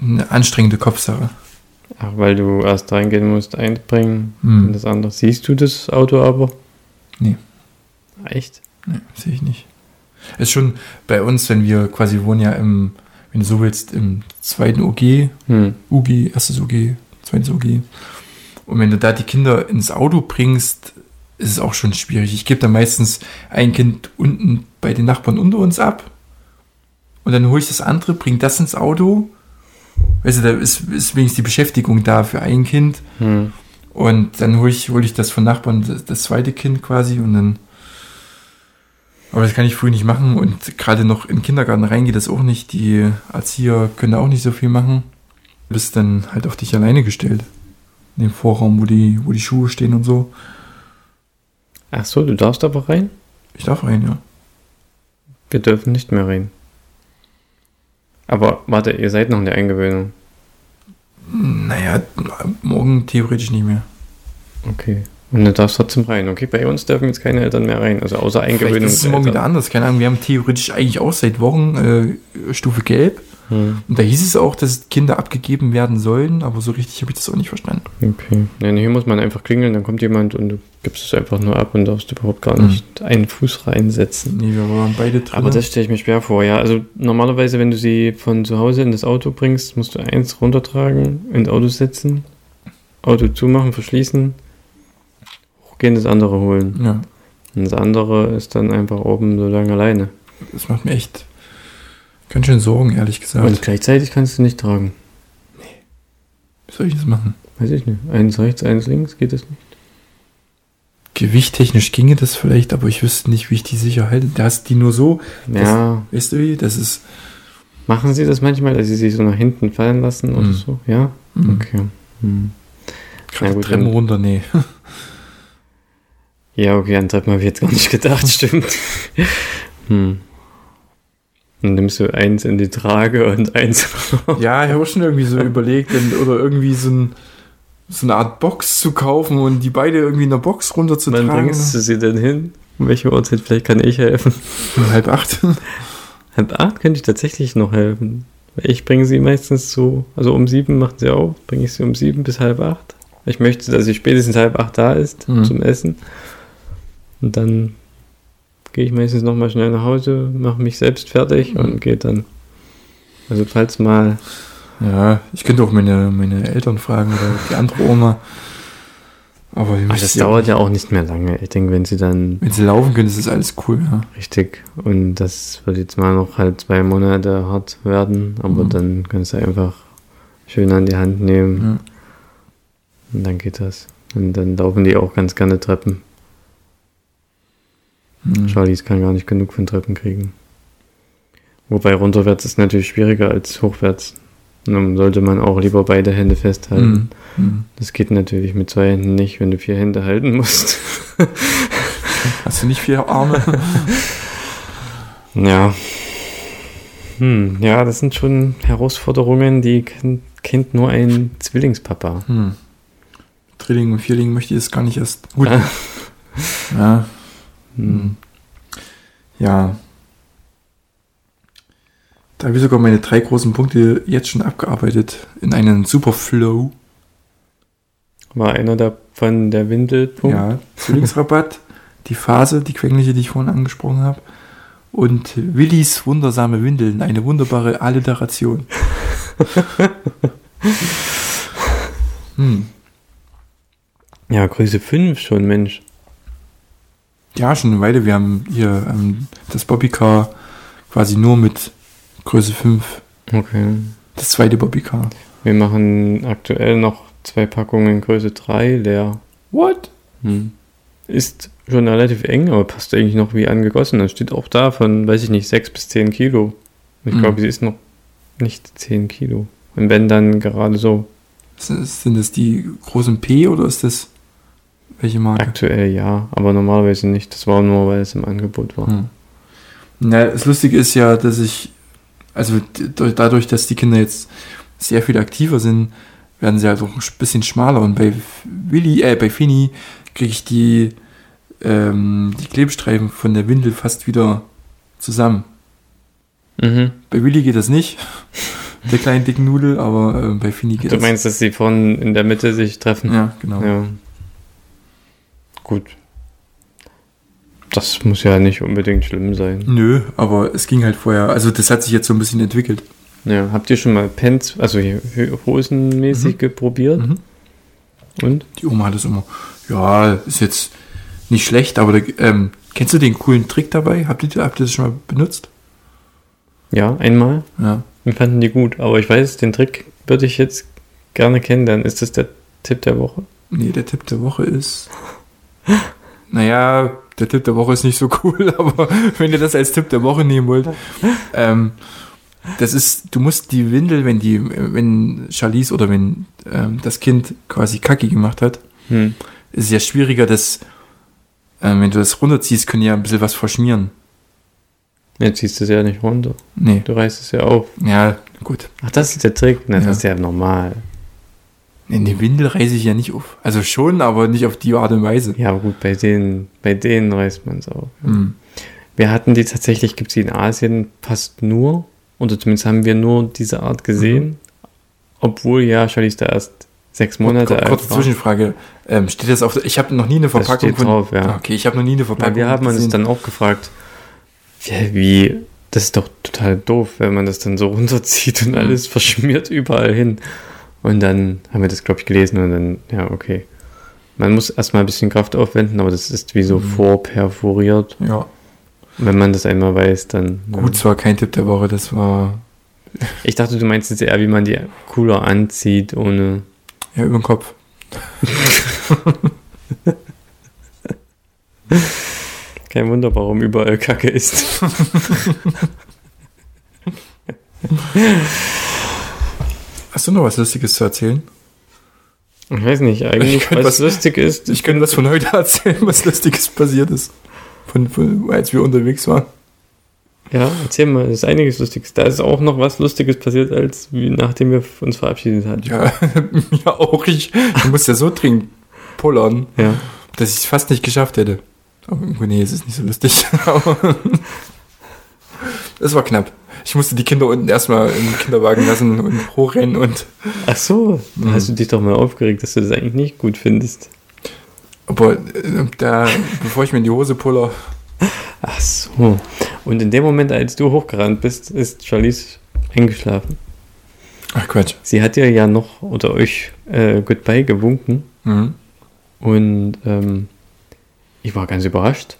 eine anstrengende Kopfsache.
Ach, weil du erst reingehen musst, einbringen
Hm.
und das andere. Siehst du das Auto aber?
Nee.
Echt?
Nee, sehe ich nicht. Ist schon bei uns, wenn wir quasi wohnen ja im, wenn du so willst, im zweiten OG,
Hm.
UG, erstes OG, zweites OG. Und wenn du da die Kinder ins Auto bringst, ist es auch schon schwierig. Ich gebe da meistens ein Kind unten bei den Nachbarn unter uns ab. Und dann hole ich das andere, bringe das ins Auto. Weißt du, da ist, ist wenigstens die Beschäftigung da für ein Kind.
Hm.
Und dann hole ich, hol ich das von Nachbarn, das, das zweite Kind quasi und dann. Aber das kann ich früh nicht machen und gerade noch in den Kindergarten rein geht das auch nicht. Die Erzieher können da auch nicht so viel machen. Du bist dann halt auf dich alleine gestellt. In dem Vorraum, wo die, wo die Schuhe stehen und so.
Ach so, du darfst aber rein?
Ich darf rein, ja.
Wir dürfen nicht mehr rein. Aber warte, ihr seid noch in der Eingewöhnung.
Naja, morgen theoretisch nicht mehr.
Okay. Und du darfst trotzdem rein. Okay, bei uns dürfen jetzt keine Eltern mehr rein. Also außer Eingewöhnung.
ist es morgen wieder anders. Keine Ahnung, wir haben theoretisch eigentlich auch seit Wochen äh, Stufe Gelb.
Hm.
Und da hieß es auch, dass Kinder abgegeben werden sollen, aber so richtig habe ich das auch nicht verstanden.
Okay. Ja, hier muss man einfach klingeln, dann kommt jemand und du gibst es einfach nur ab und darfst überhaupt gar
Mhm.
nicht einen Fuß reinsetzen.
Nee, wir waren beide drin.
Aber das stelle ich mir schwer vor, ja. Also normalerweise, wenn du sie von zu Hause in das Auto bringst, musst du eins runtertragen, ins Auto setzen, Auto zumachen, verschließen, hochgehen, das andere holen.
Ja,
Und das andere ist dann einfach oben so lange alleine.
das macht mir echt ganz schön Sorgen, ehrlich gesagt.
Und gleichzeitig kannst du nicht tragen.
Wie soll ich das machen?
Weiß ich nicht. Eins rechts, eins links, geht das nicht?
Gewichttechnisch ginge das vielleicht, aber ich wüsste nicht, wie ich die sicher halte. Da hast die nur so,
Ja,
weißt du wie? Das ist.
machen sie das manchmal, dass sie sich so nach hinten fallen lassen oder
Mhm.
so? Ja?
mh,
Okay. Hm.
gerade
Ja, gut,
Treppen runter, nee.
Ja, okay, an Treppen habe ich jetzt gar nicht gedacht, [laughs] stimmt. hm. Dann nimmst du eins in die Trage und [laughs] eins.
ja, ich habe schon irgendwie so überlegt, oder irgendwie so, ein, so eine Art Box zu kaufen und die beide irgendwie in der Box
Wann
runterzutragen.
bringst du sie denn hin? Um welche Uhrzeit? Vielleicht kann ich helfen.
Um halb acht. [laughs]
Halb acht könnte ich tatsächlich noch helfen. Ich bringe sie meistens so, also um sieben macht sie auf, bringe ich sie um sieben bis halb acht. Ich möchte, dass sie spätestens halb acht da ist
Mhm.
zum Essen. Und dann gehe ich meistens nochmal schnell nach Hause, mache mich selbst fertig
Mhm.
und gehe dann. Also falls mal
Ja, ich könnte auch meine, meine Eltern fragen oder die andere Oma. Aber die
das dauert ja auch nicht mehr lange. Ich denke, wenn sie dann
wenn sie laufen können, ist das alles cool, ja.
richtig und das wird jetzt mal noch halt zwei Monate hart werden, aber
Mhm.
dann kannst du einfach schön an die Hand nehmen
ja.
und dann geht das. Und dann laufen die auch ganz gerne Treppen.
Mhm.
Charlies kann gar nicht genug von Treppen kriegen. Wobei runterwärts ist natürlich schwieriger als hochwärts. Dann sollte man auch lieber beide Hände festhalten.
Mhm. Mhm.
Das geht natürlich mit zwei Händen nicht, wenn du vier Hände halten musst. [laughs]
Hast du nicht vier Arme? [laughs]
ja. Hm, ja, das sind schon Herausforderungen, die kennt, nur ein Zwillingspapa.
Hm. Drilling und Vierling möchte ich es gar nicht erst. Gut. [laughs] Ja.
Hm.
Ja. Da habe ich sogar meine drei großen Punkte jetzt schon abgearbeitet in einen Superflow.
War einer davon der Windelpunkt?
Ja, Zwillingsrabatt, [laughs] die Phase, die quengliche, die ich vorhin angesprochen habe. Und Willis wundersame Windeln, eine wunderbare Alliteration. [laughs] hm.
Ja, Größe 5 schon, Mensch.
Ja, schon eine Weile. Wir haben hier ähm, das Bobbycar quasi nur mit Größe 5.
Okay.
Das zweite Bobbycar.
Wir machen aktuell noch zwei Packungen Größe 3 leer.
What?
Hm. Ist schon relativ eng, aber passt eigentlich noch wie angegossen. Das steht auch da von, weiß ich nicht, 6 bis 10 Kilo. Ich
Mhm.
glaube, sie ist noch nicht 10 Kilo. Und wenn dann gerade so.
Sind das die großen P oder ist das welche Marke?
Aktuell ja, aber normalerweise nicht. Das war nur, weil es im Angebot war.
Hm. Na, das Lustige ist ja, dass ich, also dadurch, dass die Kinder jetzt sehr viel aktiver sind, werden sie halt auch ein bisschen schmaler. Und bei Willi, äh, bei Fini kriege ich die, ähm, die Klebstreifen von der Windel fast wieder zusammen.
Mhm.
Bei Willi geht das nicht, [laughs] der kleinen dicken Nudel, aber äh, bei Fini geht
Du
das.
meinst, dass sie vorne in der Mitte sich treffen?
Ja, genau.
Ja. Gut. Das muss ja nicht unbedingt schlimm sein.
Nö, aber es ging halt vorher, also das hat sich jetzt so ein bisschen entwickelt.
Ja, habt ihr schon mal Pants, also hosenmäßig
Mhm.
geprobiert?
Mhm.
Und?
Die Oma hat es immer. Ja, ist jetzt nicht schlecht, aber ähm, kennst du den coolen Trick dabei? Habt ihr, habt ihr das schon mal benutzt?
Ja, einmal.
Ja.
Wir fanden die gut, aber ich weiß, den Trick würde ich jetzt gerne kennenlernen. Ist das der Tipp der Woche?
Nee, der Tipp der Woche ist. Naja, der Tipp der Woche ist nicht so cool, [laughs] aber wenn ihr das als Tipp der Woche nehmen wollt, ähm, das ist, du musst die Windel, wenn die, wenn Charlize oder wenn ähm, das Kind quasi Kacke gemacht hat,
Hm.
ist es ja schwieriger, dass, ähm, wenn du das runterziehst, können ja ein bisschen was verschmieren.
Jetzt ziehst du es ja nicht runter.
Nee.
Du reißt es ja auf.
Ja, gut.
Ach, das ist der Trick? Na,
Ja.
das ist ja normal.
In die Windel reiße ich ja nicht auf. Also schon, aber nicht auf die Art und Weise.
Ja, aber gut, bei denen, bei denen reißt man es auf.
Hm.
Wir hatten die tatsächlich, gibt es die in Asien fast nur, oder zumindest haben wir nur diese Art gesehen, obwohl ja Charlize da erst sechs Monate
Kur-
alt
Kurze
war.
Zwischenfrage. Ähm, steht das auf ich habe noch nie eine Verpackung
steht drauf, ja.
Okay, ich habe noch nie eine
Ja,
Verpackung
wir haben uns dann auch gefragt, wie, wie, das ist doch total doof, wenn man das dann so [laughs] runterzieht und
Mhm.
alles verschmiert überall hin. Und dann haben wir das, glaube ich, gelesen und dann, ja, okay. Man muss erstmal ein bisschen Kraft aufwenden, aber das ist wie so
Mhm.
vorperforiert.
Ja,
Wenn man das einmal weiß, dann.
gut,
Ja.
zwar kein Tipp der Woche, das war [laughs]
Ich dachte, du meinst jetzt eher, wie man die cooler anzieht, ohne.
ja über den Kopf. [laughs]
Kein Wunder, warum überall Kacke ist. [laughs]
Hast du noch was Lustiges zu erzählen?
Ich weiß nicht, eigentlich, was,
was-
lustig ist.
Ich könnte was von heute [laughs] erzählen, was Lustiges passiert ist. Von, von, als wir unterwegs waren.
Ja, erzähl mal, es ist einiges Lustiges. Da ist auch noch was Lustiges passiert, als wie, nachdem wir uns verabschiedet hatten.
Ja, [laughs] mir auch. Ich, ich musste ja so dringend pullern,
Ja.
dass ich es fast nicht geschafft hätte. Aber nee, es ist nicht so lustig. [laughs] Es war knapp. Ich musste die Kinder unten erstmal im Kinderwagen lassen und hochrennen und.
Ach so, da hast du dich doch mal aufgeregt, dass du das eigentlich nicht gut findest.
Aber äh, da, bevor ich mir in die Hose puller,
Ach so. Und in dem Moment, als du hochgerannt bist, ist Charlize eingeschlafen.
ach Quatsch.
Sie hat dir ja noch oder euch äh, Goodbye gewunken.
Mhm.
Und ähm, ich war ganz überrascht.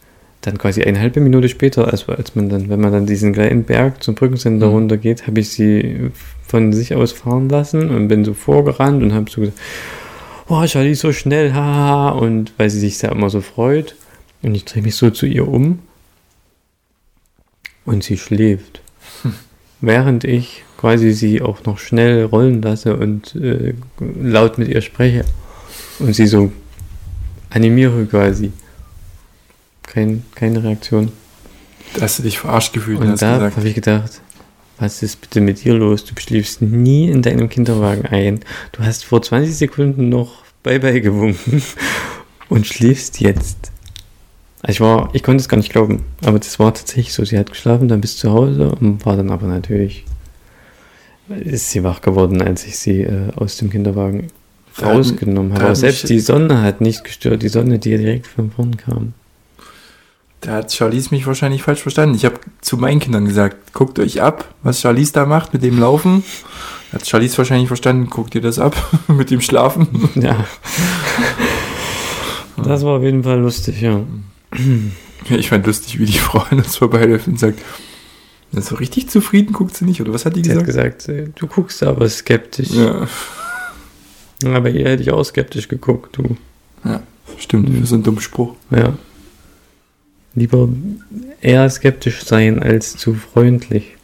Dann quasi eine halbe Minute später, also als man dann, wenn man dann diesen kleinen Berg zum Brückensender
Mhm.
runtergeht, habe ich sie von sich aus fahren lassen und bin so vorgerannt und habe so gesagt, oh, Charlie, so schnell, haha, und weil sie sich da immer so freut. Und ich drehe mich so zu ihr um und sie schläft. [laughs] während ich quasi sie auch noch schnell rollen lasse und äh, laut mit ihr spreche und sie so animiere quasi. Kein, keine Reaktion.
Da hast du dich verarscht gefühlt und
da habe ich gedacht, was ist bitte mit dir los? Du schläfst nie in deinem Kinderwagen ein. Du hast vor 20 Sekunden noch Bye-bye gewunken [laughs] und schläfst jetzt. Also ich war, ich konnte es gar nicht glauben, aber das war tatsächlich so. Sie hat geschlafen, dann bis zu Hause und war dann aber natürlich, ist sie wach geworden, als ich sie äh, aus dem Kinderwagen rausgenommen habe. Aber selbst die Sonne hat nicht gestört, die Sonne, die direkt von vorn kam.
Da hat Charlize mich wahrscheinlich falsch verstanden. Ich habe zu meinen Kindern gesagt, guckt euch ab, was Charlize da macht mit dem Laufen. Hat Charlize wahrscheinlich verstanden, guckt ihr das ab [laughs] mit dem Schlafen.
Ja. [laughs] Das war auf jeden Fall lustig, ja.
Ja, ich fand lustig, wie die Frau an uns vorbeiläuft und sagt, "Na, so richtig zufrieden guckt sie nicht, oder was hat die
Sie hat
gesagt?
gesagt, äh, du guckst aber skeptisch.
Ja,
Aber hier hätte ich auch skeptisch geguckt, du.
stimmt, für so einen dummen Spruch.
Ja. Lieber eher skeptisch sein als zu freundlich.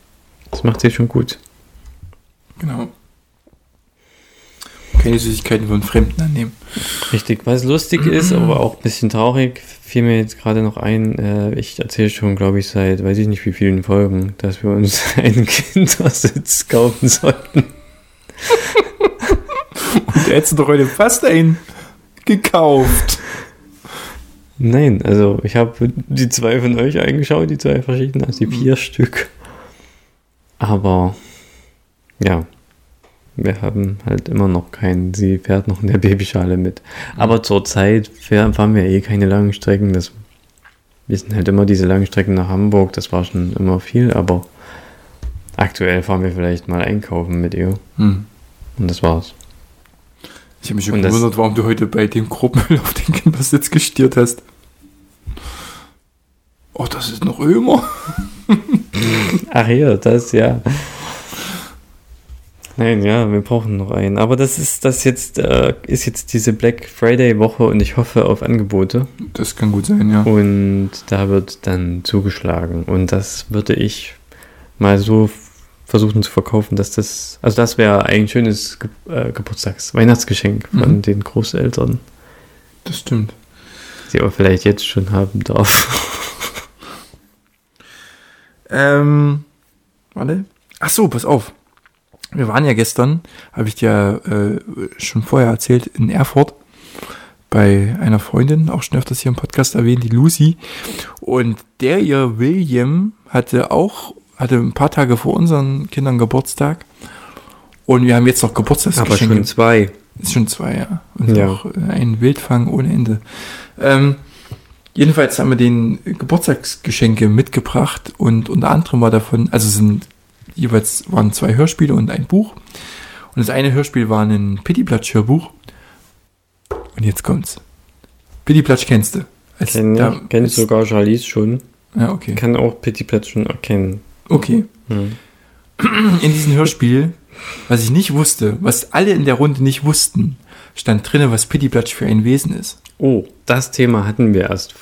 Das macht sie schon gut.
Genau. Keine Süßigkeiten von Fremden annehmen.
Richtig. Was lustig [clears throat] ist, aber auch ein bisschen traurig, fiel mir jetzt gerade noch ein, äh, ich erzähle schon, glaube ich, seit weiß ich nicht wie vielen Folgen, dass wir uns [laughs] einen Kindersitz kaufen sollten. [laughs]
Und du doch heute fast einen gekauft.
Nein, also ich habe die zwei von euch eingeschaut, die zwei verschiedenen, also die vier Stück. Aber ja, wir haben halt immer noch keinen. Sie fährt noch in der Babyschale mit. Aber zurzeit fahr- fahren wir eh keine langen Strecken. Das, wir sind halt immer diese langen Strecken nach Hamburg. Das war schon immer viel, aber aktuell fahren wir vielleicht mal einkaufen mit ihr.
Hm.
Und das war's.
Ich habe mich schon gewundert, warum du heute bei dem Kruppel [laughs] auf den Kindersitz gestiert hast. Oh, das ist noch Ömer. [laughs]
Ach ja, das ja. Nein, ja, wir brauchen noch einen. Aber das ist das jetzt, äh, ist jetzt diese Black Friday Woche und ich hoffe auf Angebote.
Das kann gut sein, ja.
Und da wird dann zugeschlagen. Und das würde ich mal so versuchen zu verkaufen, dass das, also das wäre ein schönes Ge äh, Geburtstags-, Weihnachtsgeschenk von
Mhm.
den Großeltern,
Das stimmt.
die aber vielleicht jetzt schon haben darf.
Ähm, warte. Ach so, pass auf. Wir waren ja gestern, habe ich dir äh, schon vorher erzählt, in Erfurt bei einer Freundin, auch schon öfters hier im Podcast erwähnt, die Lucy. Und der ihr William hatte auch, hatte ein paar Tage vor unseren Kindern Geburtstag. Und wir haben jetzt noch Geburtstagsgeschenke.
zwei.
Ist schon zwei, ja. Und
Ja.
auch äh, ein Wildfang ohne Ende. Ähm, jedenfalls haben wir den Geburtstagsgeschenke mitgebracht und unter anderem war davon, also sind jeweils waren zwei Hörspiele und ein Buch. Und das eine Hörspiel war ein Pittiplatsch-Hörbuch. Und jetzt kommt's. Pittiplatsch kennst du. Als
Kenn
da-
ich, kenn
als-
sogar Charlize schon.
Ja, okay.
Kann auch Pittiplatsch schon erkennen.
Okay.
Hm.
in diesem Hörspiel, was ich nicht wusste, was alle in der Runde nicht wussten, stand drinne, was Pittiplatsch für ein Wesen ist.
Oh, das Thema hatten wir erst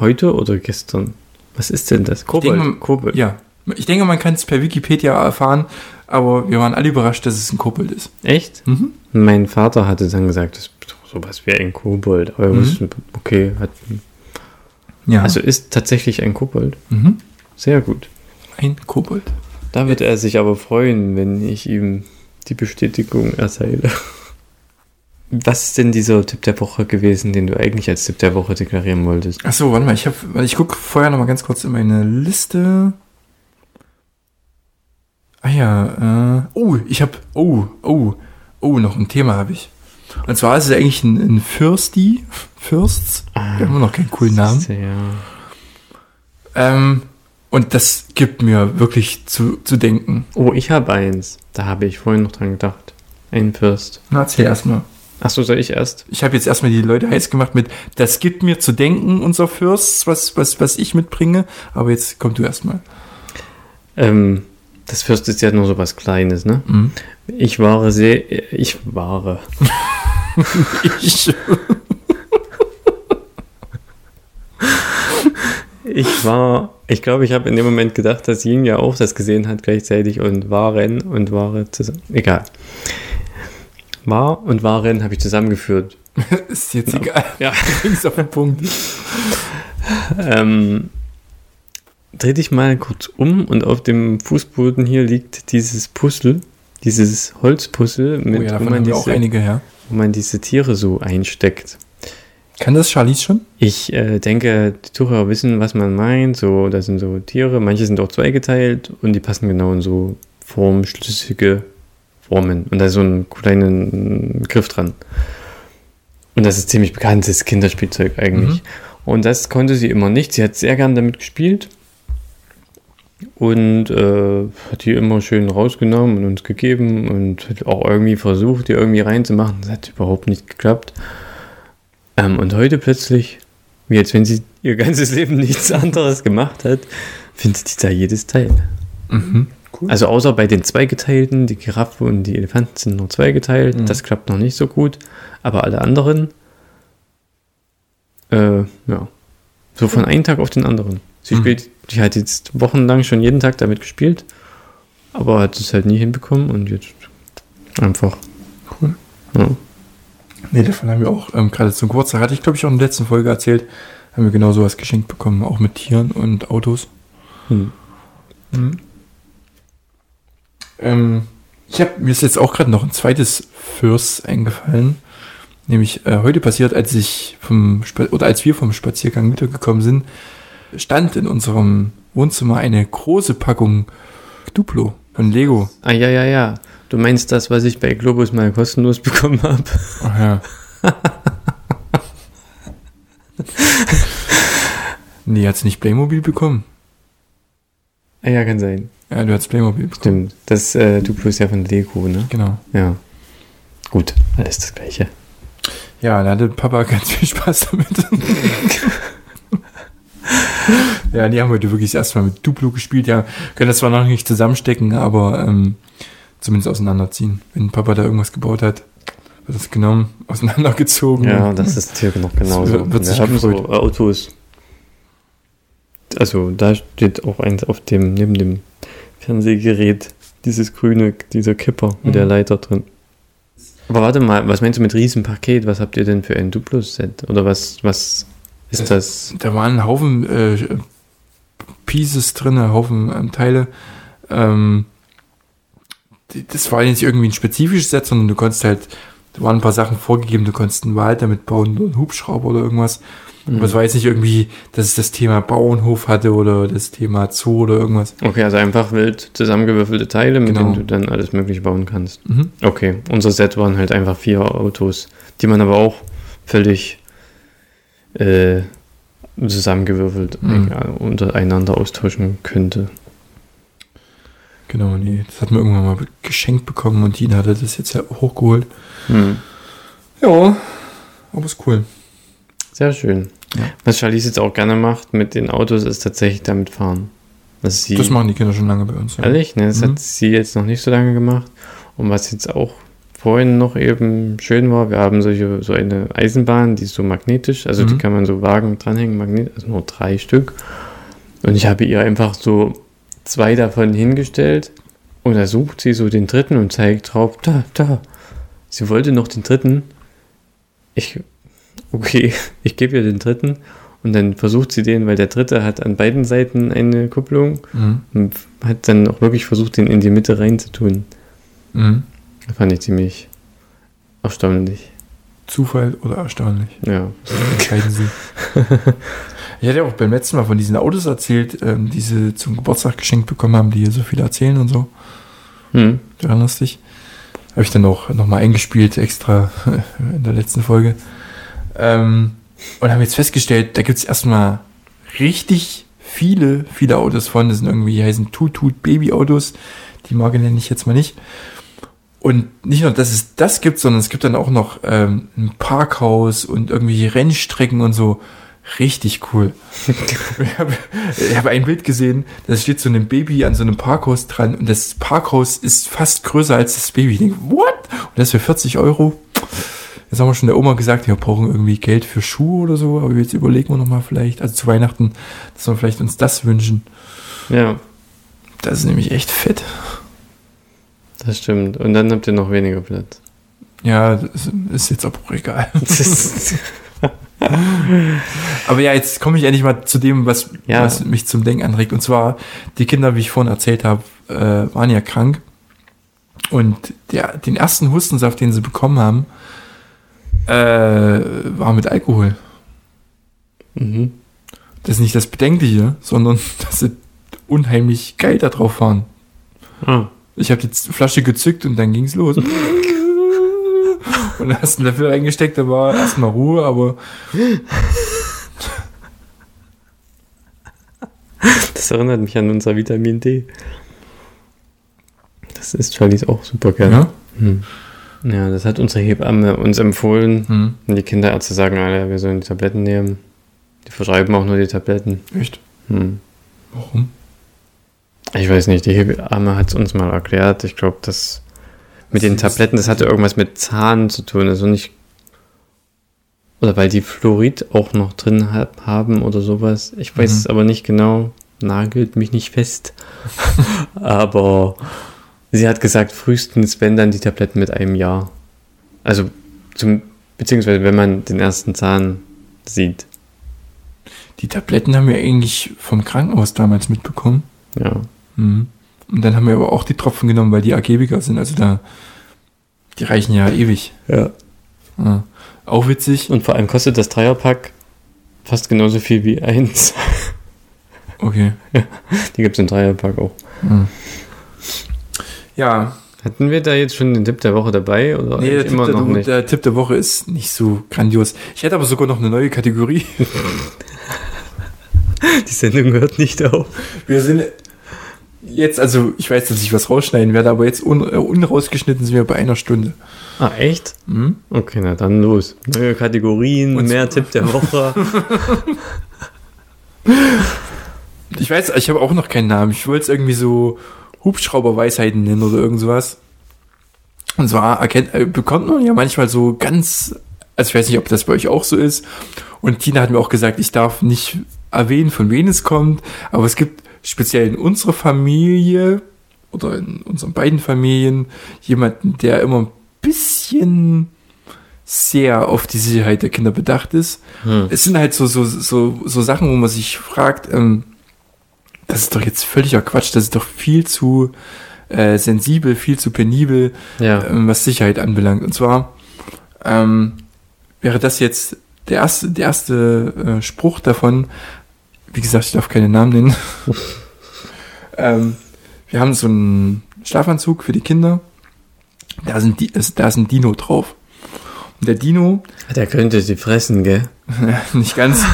heute oder gestern. Was ist denn das? Kobold.
denke,
Kobold.
Ja, ich denke, man kann es per Wikipedia erfahren, aber wir waren alle überrascht, dass es ein Kobold ist.
Echt?
Mhm.
Mein Vater hatte dann gesagt, das ist sowas wie ein Kobold. Aber
Mhm.
wussten, okay, hat,
Ja,
also ist tatsächlich ein Kobold.
mhm.
Sehr gut.
Ein Kobold.
Da wird er sich aber freuen, wenn ich ihm die Bestätigung erteile. Was ist denn dieser Tipp der Woche gewesen, den du eigentlich als Tipp der Woche deklarieren wolltest?
Achso, warte mal, ich, hab, ich gucke vorher noch mal ganz kurz in meine Liste. Ah ja, äh, oh, ich habe, oh, oh, oh, noch ein Thema habe ich. Und zwar ist es eigentlich ein, ein Fürsti, Fürsts,
Ah,
wir haben noch keinen coolen Namen.
Ja.
Ähm, und das gibt mir wirklich zu, zu denken.
Oh, ich habe eins. Da habe ich vorhin noch dran gedacht. Ein Fürst.
Na, erzähl erstmal.
Achso, soll ich erst?
Ich habe jetzt erstmal die Leute heiß gemacht mit, das gibt mir zu denken, unser Fürst, was, was, was ich mitbringe. Aber jetzt komm du erstmal.
Ähm, das Fürst ist ja nur so was Kleines, ne?
Mhm.
Ich war sehr. Ich war. [laughs]
Ich.
ich war, ich glaube, ich habe in dem Moment gedacht, dass Ying ja auch das gesehen hat gleichzeitig und waren und Ware zusammen. Egal. War und Waren habe ich zusammengeführt. [laughs]
ist jetzt egal.
Ja. [laughs]
Links auf den Punkt.
Ähm, dreh dich mal kurz um und auf dem Fußboden hier liegt dieses Puzzle, dieses Holzpuzzle, mit,
Oh ja,
wo, man
wir auch
diese,
einige, ja.
wo man diese Tiere so einsteckt.
Kann das Charlies schon?
Ich äh, denke, die Zuhörer wissen, was man meint. So, das sind so Tiere, manche sind auch zweigeteilt und die passen genau in so formschlüssige Formen. Und da ist so ein kleinen Griff dran. Und das ist ziemlich bekanntes Kinderspielzeug eigentlich. Und das konnte sie immer nicht. Sie hat sehr gern damit gespielt. Und äh, hat die immer schön rausgenommen und uns gegeben und hat auch irgendwie versucht, die irgendwie reinzumachen. Das hat überhaupt nicht geklappt. Ähm, und heute plötzlich, wie als wenn sie ihr ganzes Leben [laughs] nichts anderes gemacht hat, findet sie da jedes Teil.
Mhm. Cool.
Also außer bei den zweigeteilten, die Giraffe und die Elefanten sind nur zweigeteilt.
Mhm.
Das klappt noch nicht so gut. Aber alle anderen, äh, ja, so von einem Tag auf den anderen. Sie
Mhm.
spielt, die hat jetzt wochenlang schon jeden Tag damit gespielt, aber hat es halt nie hinbekommen und jetzt einfach.
Cool.
Ja.
Nee, davon haben wir auch ähm, gerade zum Geburtstag, hatte ich glaube ich auch in der letzten Folge erzählt, haben wir genau sowas geschenkt bekommen, auch mit Tieren und Autos.
Hm.
Mhm. Ähm, ich habe mir ist jetzt auch gerade noch ein zweites Fürst eingefallen. Nämlich äh, heute passiert, als ich vom Spa oder als wir vom Spaziergang wiedergekommen sind, stand in unserem Wohnzimmer eine große Packung Duplo von Lego.
Ah, ja, ja, ja. Du meinst das, was ich bei Globus mal kostenlos [laughs] bekommen habe?
Ach ja. [laughs] nee, hat's nicht Playmobil bekommen?
Ah, ja, kann sein.
Ja, du hast Playmobil bekommen.
Stimmt. Das äh, Duplo ist ja von Lego, ne?
Genau.
Ja. Gut, alles das Gleiche.
Ja, da hatte Papa ganz viel Spaß damit. [laughs] ja, die haben heute wirklich das erste Mal mit Duplo gespielt. Ja, können das zwar noch nicht zusammenstecken, aber ähm, zumindest auseinanderziehen. Wenn Papa da irgendwas gebaut hat, wird das genommen, [laughs] auseinandergezogen.
Ja, das ist hier noch genauso.
wird- wird
Wir haben so
gefreut.
Autos. Also da steht auch eins auf dem, neben dem Fernsehgerät, dieses grüne, dieser Kipper mit
Mhm.
der Leiter drin. Aber warte mal, was meinst du mit Riesenpaket? Was habt ihr denn für ein Duplo-Set? Oder was, was ist
Äh,
das?
Da waren ein Haufen äh, Pieces drin, ein Haufen ähm, Teile. Ähm, das war nicht irgendwie ein spezifisches Set, sondern du konntest halt, da waren ein paar Sachen vorgegeben, du konntest einen Wald damit bauen, einen Hubschrauber oder irgendwas.
Mhm.
Aber es war jetzt nicht irgendwie, dass es das Thema Bauernhof hatte oder das Thema Zoo oder irgendwas.
Okay, also einfach wild zusammengewürfelte Teile, mit
Genau.
denen du dann alles mögliche bauen kannst.
Mhm.
Okay, unser Set waren halt einfach vier Autos, die man aber auch völlig äh, zusammengewürfelt
Mhm.
untereinander austauschen könnte.
Genau, nee, das hat man irgendwann mal geschenkt bekommen und Dina hatte das jetzt ja hochgeholt.
Hm.
Ja, aber ist cool.
Sehr schön.
Ja.
Was Charlize jetzt auch gerne macht mit den Autos, ist tatsächlich damit fahren.
Das machen die Kinder schon lange bei uns. Ja.
ehrlich, ne, das
Mhm.
hat sie jetzt noch nicht so lange gemacht. Und was jetzt auch vorhin noch eben schön war, wir haben solche, so eine Eisenbahn, die ist so magnetisch, also die
Mhm.
kann man so Wagen dranhängen, Magnet, also nur drei Stück. Und ich habe ihr einfach so zwei davon hingestellt und da sucht sie so den dritten und zeigt drauf, da, da. Sie wollte noch den dritten. Ich, okay, [laughs] ich gebe ihr den dritten und dann versucht sie den, weil der dritte hat an beiden Seiten eine Kupplung
Mhm.
und hat dann auch wirklich versucht, den in die Mitte reinzutun.
Mhm.
Das fand ich ziemlich erstaunlich.
Zufall oder erstaunlich?
Ja.
Entscheiden Sie. [laughs] ich hatte ja auch beim letzten Mal von diesen Autos erzählt, ähm, die sie zum Geburtstag geschenkt bekommen haben, die hier so viel erzählen und so.
Hm.
Du erinnerst dich? Habe ich dann auch nochmal eingespielt, extra [laughs] in der letzten Folge. Ähm, und haben jetzt festgestellt, da gibt es erstmal richtig viele, viele Autos von. Das sind irgendwie, die heißen Tut-Tut Baby-Autos. Die Marke nenne ich jetzt mal nicht. Und nicht nur, dass es das gibt, sondern es gibt dann auch noch ähm, ein Parkhaus und irgendwie Rennstrecken und so. Richtig cool. [laughs] ich habe hab ein Bild gesehen, da steht so ein Baby an so einem Parkhaus dran und das Parkhaus ist fast größer als das Baby. Ich denke, what? Und das für 40 Euro? Jetzt haben wir schon der Oma gesagt, wir brauchen irgendwie Geld für Schuhe oder so, aber jetzt überlegen wir nochmal vielleicht, also zu Weihnachten, dass wir vielleicht uns das wünschen.
Ja,
Das ist nämlich echt fett.
das stimmt. Und dann habt ihr noch weniger Platz.
Ja, das ist jetzt aber auch egal. [laughs] [laughs] [laughs] Aber ja, jetzt komme ich endlich mal zu dem, was,
Ja.
was mich zum Denken anregt. Und zwar, die Kinder, wie ich vorhin erzählt habe, äh, waren ja krank. Und der, den ersten Hustensaft, den sie bekommen haben, äh, war mit Alkohol.
mhm.
Das ist nicht das Bedenkliche, sondern [laughs] dass sie unheimlich geil da drauf waren.
ah,
Ich habe die Flasche gezückt und dann ging's los. Und hast einen Löffel reingesteckt, da war erstmal Ruhe, aber
das erinnert mich an unser Vitamin D. Das ist Charlies auch super gerne.
ja.
Hm. Ja, das hat unsere Hebamme uns empfohlen.
Hm,
Und die Kinderärzte sagen alle, wir sollen die Tabletten nehmen. Die verschreiben auch nur die Tabletten.
echt.
Hm.
Warum?
Ich weiß nicht, die Hebamme hat es uns mal erklärt. Ich glaube, das mit den Tabletten, das hatte irgendwas mit Zahn zu tun. Also nicht. Oder weil die Fluorid auch noch drin hab, haben oder sowas. Ich weiß
Mhm.
es aber nicht genau. Nagelt mich nicht fest. [laughs] aber sie hat gesagt, frühestens, wenn dann die Tabletten mit einem Jahr. Also, zum, beziehungsweise wenn man den ersten Zahn sieht.
Die Tabletten haben wir eigentlich vom Krankenhaus damals mitbekommen.
Ja.
Mhm. Und dann haben wir aber auch die Tropfen genommen, weil die ergiebiger sind. Also da, die reichen ja ewig.
ja.
Ja. Auch witzig.
Und vor allem kostet das Dreierpack fast genauso viel wie eins. [laughs]
Okay.
Die gibt es im Dreierpack auch.
Mhm. Ja,
Hatten wir da jetzt schon den Tipp der Woche dabei? Oder
nee, der
eigentlich
Tipp,
immer
der,
noch nicht?
der Tipp der Woche ist nicht so grandios. Ich hätte aber sogar noch eine neue Kategorie. [laughs]
Die Sendung hört nicht auf.
Wir sind jetzt, also ich weiß, dass ich was rausschneiden werde, aber jetzt un, äh, unrausgeschnitten sind wir bei einer Stunde.
Ah, echt?
Mhm.
Okay, na dann los. Neue Kategorien,
Und-
mehr Tipp der Woche. [laughs]
Ich weiß, ich habe auch noch keinen Namen. Ich wollte es irgendwie so Hubschrauberweisheiten nennen oder irgend sowas. Und zwar erkennt, äh, bekommt man ja manchmal so ganz, also ich weiß nicht, ob das bei euch auch so ist. Und Tina hat mir auch gesagt, ich darf nicht erwähnen, von wem es kommt, aber es gibt speziell in unserer Familie oder in unseren beiden Familien jemanden, der immer ein bisschen sehr auf die Sicherheit der Kinder bedacht ist.
Hm.
Es sind halt so, so, so, so Sachen, wo man sich fragt, ähm, das ist doch jetzt völliger Quatsch, das ist doch viel zu äh, sensibel, viel zu penibel,
Ja.
ähm, was Sicherheit anbelangt. Und zwar ähm, wäre das jetzt der erste, der erste äh, Spruch davon. Wie gesagt, ich darf keine Namen nennen. [laughs] ähm, wir haben so einen Schlafanzug für die Kinder. Da, sind die, ist, da ist ein Dino drauf. Und der Dino
Der könnte sie fressen, gell? [laughs]
nicht ganz.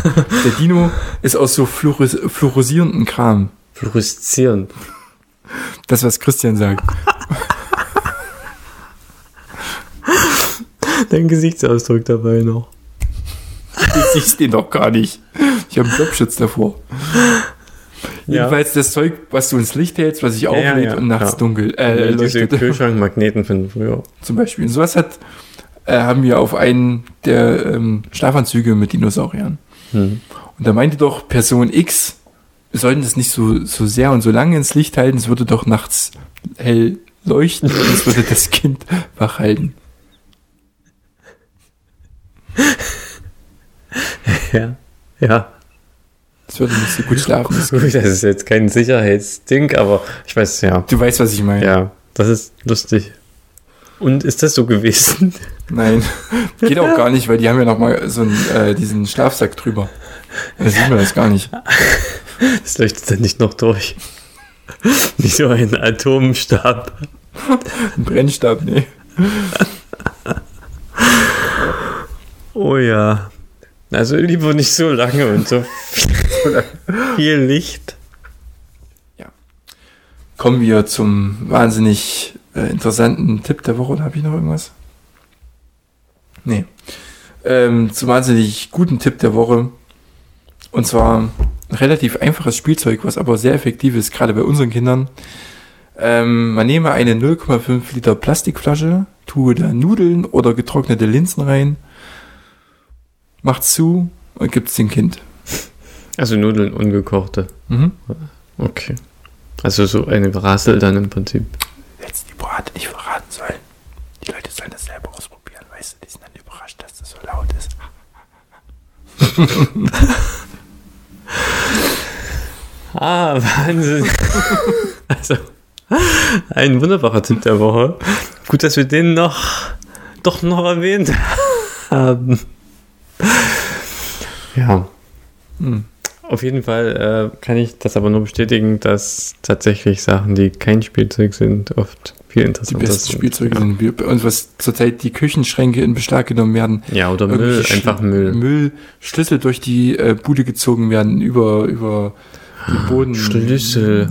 Der Dino ist aus so fluoris fluorosierenden Kram.
Fluoreszierend.
Das, was Christian sagt.
Dein Gesichtsausdruck dabei noch.
Ich sieh's den doch gar nicht. Ich habe einen Jobschutz davor. [laughs]
Ja.
Jedenfalls das Zeug, was du ins Licht hältst, was sich
ja,
auflädt
ja,
und nachts dunkel äh,
Diese. Kühlschrankmagneten von früher.
Zum Beispiel. Und sowas hat, äh, haben wir auf einen der ähm, Schlafanzüge mit Dinosauriern.
Hm.
Und da meinte doch Person X, wir sollten das nicht so, so sehr und so lange ins Licht halten, es würde doch nachts hell leuchten und es würde das Kind [laughs] wach halten. [laughs]
Ja. Ja.
Es würde nicht so gut schlafen. [laughs] Das-
Gut, das ist jetzt kein Sicherheitsding, aber ich weiß, ja.
Du weißt, was ich meine.
Ja, das ist lustig. Und ist das so gewesen? [laughs]
Nein, geht auch gar nicht, weil die haben ja noch mal so einen, äh, diesen Schlafsack drüber. Da sieht man das gar nicht. [laughs]
Das leuchtet dann nicht noch durch. Nicht so ein Atomstab.
Ein Brennstab, nee.
Oh ja. Also lieber nicht so lange und so viel, [laughs] viel Licht.
Kommen wir zum wahnsinnig äh, interessanten Tipp der Woche. Oder habe ich noch irgendwas? Nee. Ähm, zum wahnsinnig guten Tipp der Woche. Und zwar ein relativ einfaches Spielzeug, was aber sehr effektiv ist, gerade bei unseren Kindern. Ähm, man nehme eine 0,5 Liter Plastikflasche, tue da Nudeln oder getrocknete Linsen rein, macht's zu und gibt's dem Kind.
Also Nudeln ungekochte.
Mhm.
Okay. Also so eine Rassel dann im Prinzip.
Hättest die Brate nicht verraten sollen. Die Leute sollen das selber ausprobieren, weißt du, die sind dann überrascht, dass das so laut ist. [laughs]
Ah, Wahnsinn. [laughs] also, ein wunderbarer Tipp der Woche. Gut, dass wir den noch, doch noch erwähnt haben. Ja.
Hm.
Auf jeden Fall äh, kann ich das aber nur bestätigen, dass tatsächlich Sachen, die kein Spielzeug sind, oft viel
Die
interessanter
besten
sind.
Spielzeuge
ja.
sind wir, bei uns, was zurzeit die Küchenschränke in Beschlag genommen werden.
Ja, oder Müll, einfach Müll.
Müll, Schlüssel durch die äh, Bude gezogen werden, über, über den Boden.
Schlüssel.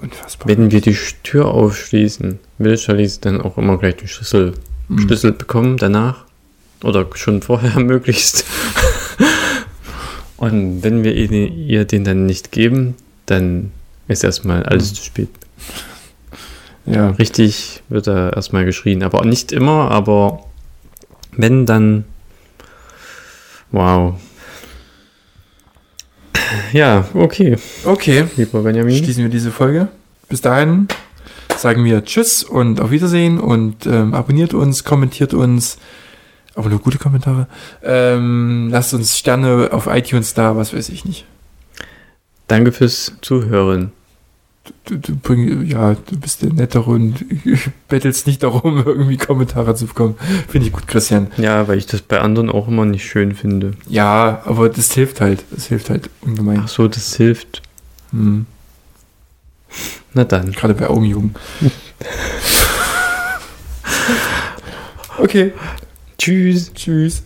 Unfassbar.
Wenn wir die Tür aufschließen, will Charlize dann auch immer gleich den Schlüssel,
Mhm.
Schlüssel bekommen danach. Oder schon vorher [laughs] möglichst. Und wenn wir ihr den dann nicht geben, dann ist erstmal alles
Mhm.
zu spät.
Ja,
Richtig wird da erstmal geschrien. Aber nicht immer, aber wenn, dann. Wow. Ja, okay,
okay.
lieber Benjamin.
Schließen wir diese Folge. Bis dahin sagen wir Tschüss und auf Wiedersehen und ähm, abonniert uns, kommentiert uns. Aber nur gute Kommentare. Ähm, lasst uns Sterne auf iTunes da, was weiß ich nicht.
Danke fürs Zuhören.
Du, du, bring, ja, du bist der Nettere und [laughs] bettelst nicht darum, [laughs] irgendwie Kommentare zu bekommen. Finde ich gut, Christian.
Ja, weil ich das bei anderen auch immer nicht schön finde.
Ja, aber das hilft halt. Das hilft halt ungemein.
Ach so, das hilft.
Hm.
Na dann.
Gerade bei Augenjugend. [laughs] okay,
Tschüss.
Tschüss.